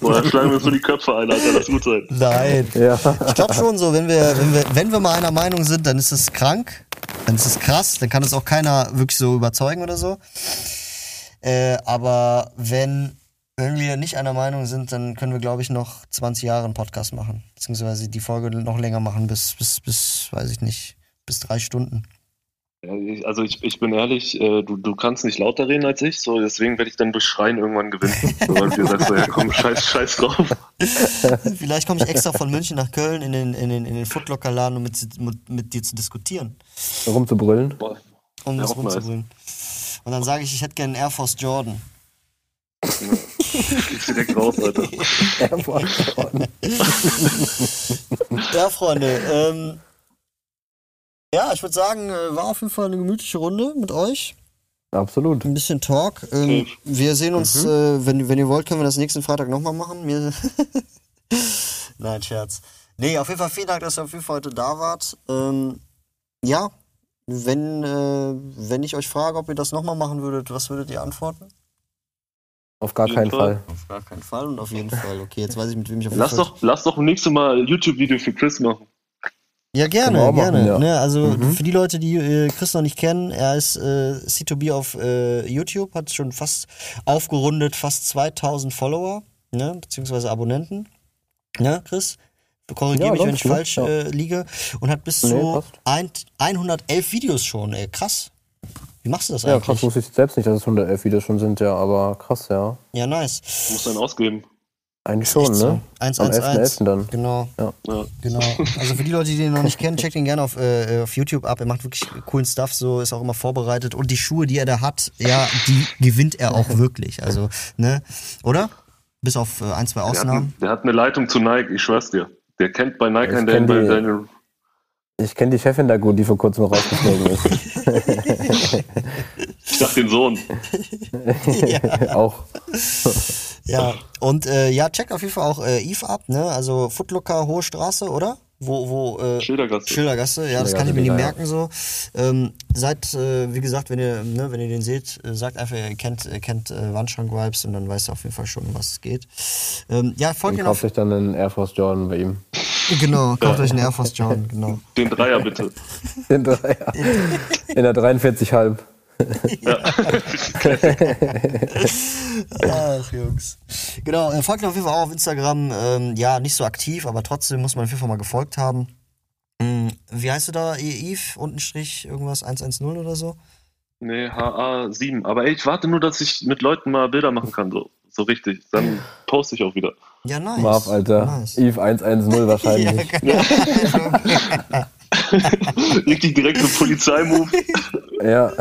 Oder schlagen wir uns nur die Köpfe ein, Alter. Das gut sein. Nein. Ja. Ich glaube schon so, wenn wir, wenn wir, wenn wir mal einer Meinung sind, dann ist es krank, dann ist es krass, dann kann es auch keiner wirklich so überzeugen oder so. Äh, aber wenn, wenn wir nicht einer Meinung sind, dann können wir, glaube ich, noch 20 Jahre einen Podcast machen. Beziehungsweise die Folge noch länger machen, bis, bis, bis, weiß ich nicht, bis drei Stunden. Also ich, ich bin ehrlich, äh, du, du kannst nicht lauter reden als ich, so deswegen werde ich dann durch Schreien irgendwann gewinnen. [laughs] So, weil du sagst, so, ja komm, scheiß, scheiß drauf. [laughs] Vielleicht komme ich extra von München nach Köln in den, in den, in den Footlocker-Laden, um mit, mit, mit dir zu diskutieren. Rumzubrüllen. Boah, Um Ja, nice. rumzubrüllen. Und dann sage ich, ich hätte gerne einen Air Force Jordan. fliegst direkt raus, Alter. [laughs] Ja, Freunde, ähm, ja, ich würde sagen, äh, war auf jeden Fall eine gemütliche Runde mit euch. Absolut. Ein bisschen Talk. Ähm, wir sehen uns, äh, wenn, wenn ihr wollt, können wir das nächsten Freitag nochmal machen. Mir [laughs] Nein, Scherz. Nee, auf jeden Fall vielen Dank, dass ihr auf jeden Fall heute da wart. Ähm, ja, wenn, äh, wenn ich euch frage, ob ihr das nochmal machen würdet, was würdet ihr antworten? Auf gar keinen Fall. Fall. Auf gar keinen Fall und auf jeden Fall. Okay, jetzt weiß ich, mit wem ich auf jeden Lass Fall... doch, lass doch nächstes Mal ein YouTube-Video für Chris machen. Ja, gerne, auch machen, gerne. ja. Ne, also Mhm. für die Leute, die äh, Chris noch nicht kennen, er ist äh, C2B auf äh, YouTube, hat schon fast aufgerundet, fast 2000 Follower, ne, beziehungsweise Abonnenten. Ne, Chris? Korrigiere Ja, mich, wenn ich ne? falsch Ja. äh, liege. Und hat bis Nee, zu ein, 111 Videos schon, ey, krass. Wie machst du das Ja, eigentlich? krass wusste ich selbst nicht, dass es 111 Videos schon sind, ja, aber krass, ja. Ja, nice. Muss dann ausgeben. Eigentlich schon, echt so. ne? 1, Am 1, 1. 11.11. dann. Genau. Ja. Genau. Also für die Leute, die den noch nicht kennen, checkt ihn gerne auf, äh, auf YouTube ab. Er macht wirklich coolen Stuff, so ist auch immer vorbereitet. Und die Schuhe, die er da hat, ja, die gewinnt er auch wirklich. Also, ne? Oder? Bis auf äh, ein, zwei Der hat, Ausnahmen. der hat eine Leitung zu Nike, ich schwör's dir. Der kennt bei Nike Ich einen, kenn der die- bei seine. Ich kenne die Chefin da gut, die vor kurzem rausgeflogen ist. [laughs] Ich dachte den Sohn. auch. Ja. Und äh, ja, checkt auf jeden Fall auch äh, Eve ab, ne? Also Footlooker, Hohe Straße, oder? Wo, wo, äh, Schildergasse. Schildergasse, ja, das kann ich mir nicht ja. merken so. Ähm, seid, äh, wie gesagt, wenn ihr, ne, wenn ihr den seht, äh, sagt einfach, ihr kennt, ihr kennt äh, Wandschrank-Vibes und dann weißt ihr auf jeden Fall schon, was es geht. Ähm, ja, folgt Und ihn auf. kauft euch dann einen Air Force Jordan bei ihm. Genau, [laughs] kauft euch einen Air Force Jordan, genau. Den Dreier bitte. [laughs] In, Dreier. In der 43,5. [laughs] Ach, Jungs. Genau, folgt ihn auf jeden Fall auch auf Instagram. Ähm, ja, nicht so aktiv, aber trotzdem muss man auf jeden Fall mal gefolgt haben. Ähm, wie heißt du da, Eve? Untenstrich irgendwas 110 oder so? Nee, HA7. Aber ey, ich warte nur, dass ich mit Leuten mal Bilder machen kann, so, so richtig. Dann poste ich auch wieder. Ja, nice. Marv, Alter. Nice. Eve 110 [laughs] wahrscheinlich. [laughs] Richtig direkt so Polizeimove. [laughs] Ja.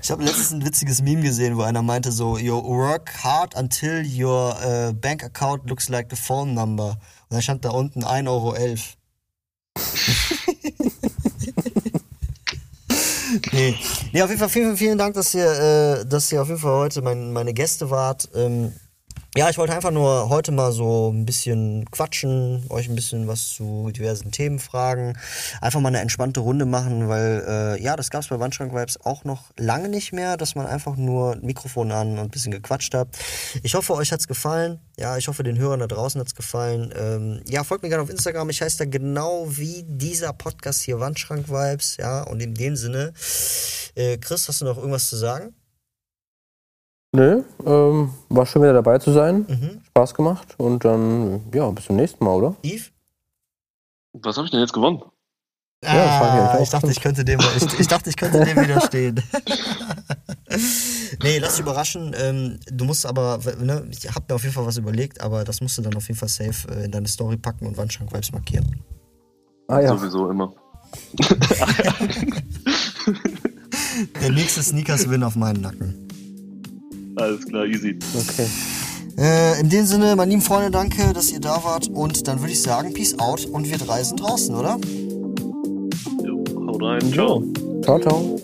Ich habe letztens ein witziges Meme gesehen, wo einer meinte so, you work hard until your äh, bank account looks like the phone number. Und dann stand da unten 1,11 Euro. nee. nee, auf jeden Fall vielen, vielen Dank, dass ihr, äh, dass ihr auf jeden Fall heute mein, meine Gäste wart. Ähm, ja, ich wollte einfach nur heute mal so ein bisschen quatschen, euch ein bisschen was zu diversen Themen fragen. Einfach mal eine entspannte Runde machen, weil äh, ja, das gab es bei Wandschrank Vibes auch noch lange nicht mehr, dass man einfach nur Mikrofon an und ein bisschen gequatscht hat. Ich hoffe, euch hat's gefallen. Ja, ich hoffe, den Hörern da draußen hat's gefallen. Ähm, ja, folgt mir gerne auf Instagram. Ich heiße da genau wie dieser Podcast hier Wandschrank Vibes. Ja, und in dem Sinne, äh, Chris, hast du noch irgendwas zu sagen? Nö, ähm, war schön wieder dabei zu sein. Mhm. Spaß gemacht. Und dann, ja, bis zum nächsten Mal, oder? Yves? Was habe ich denn jetzt gewonnen? ich Ah, ich dachte, ich könnte dem, ich, ich dachte, ich könnte dem widerstehen. [laughs] nee, lass dich überraschen. Ähm, du musst aber, ne, ich hab mir auf jeden Fall was überlegt, aber das musst du dann auf jeden Fall safe äh, in deine Story packen und Wandschrank-Vibes markieren. Ah ja. Sowieso immer. [laughs] Der nächste Sneakers-Win auf meinen Nacken. Alles klar, easy. Okay. Äh, in dem Sinne, meine lieben Freunde, danke, dass ihr da wart. Und dann würde ich sagen, Peace out und wir drei sind draußen, oder? Jo, haut rein. Ciao. Ciao, ciao.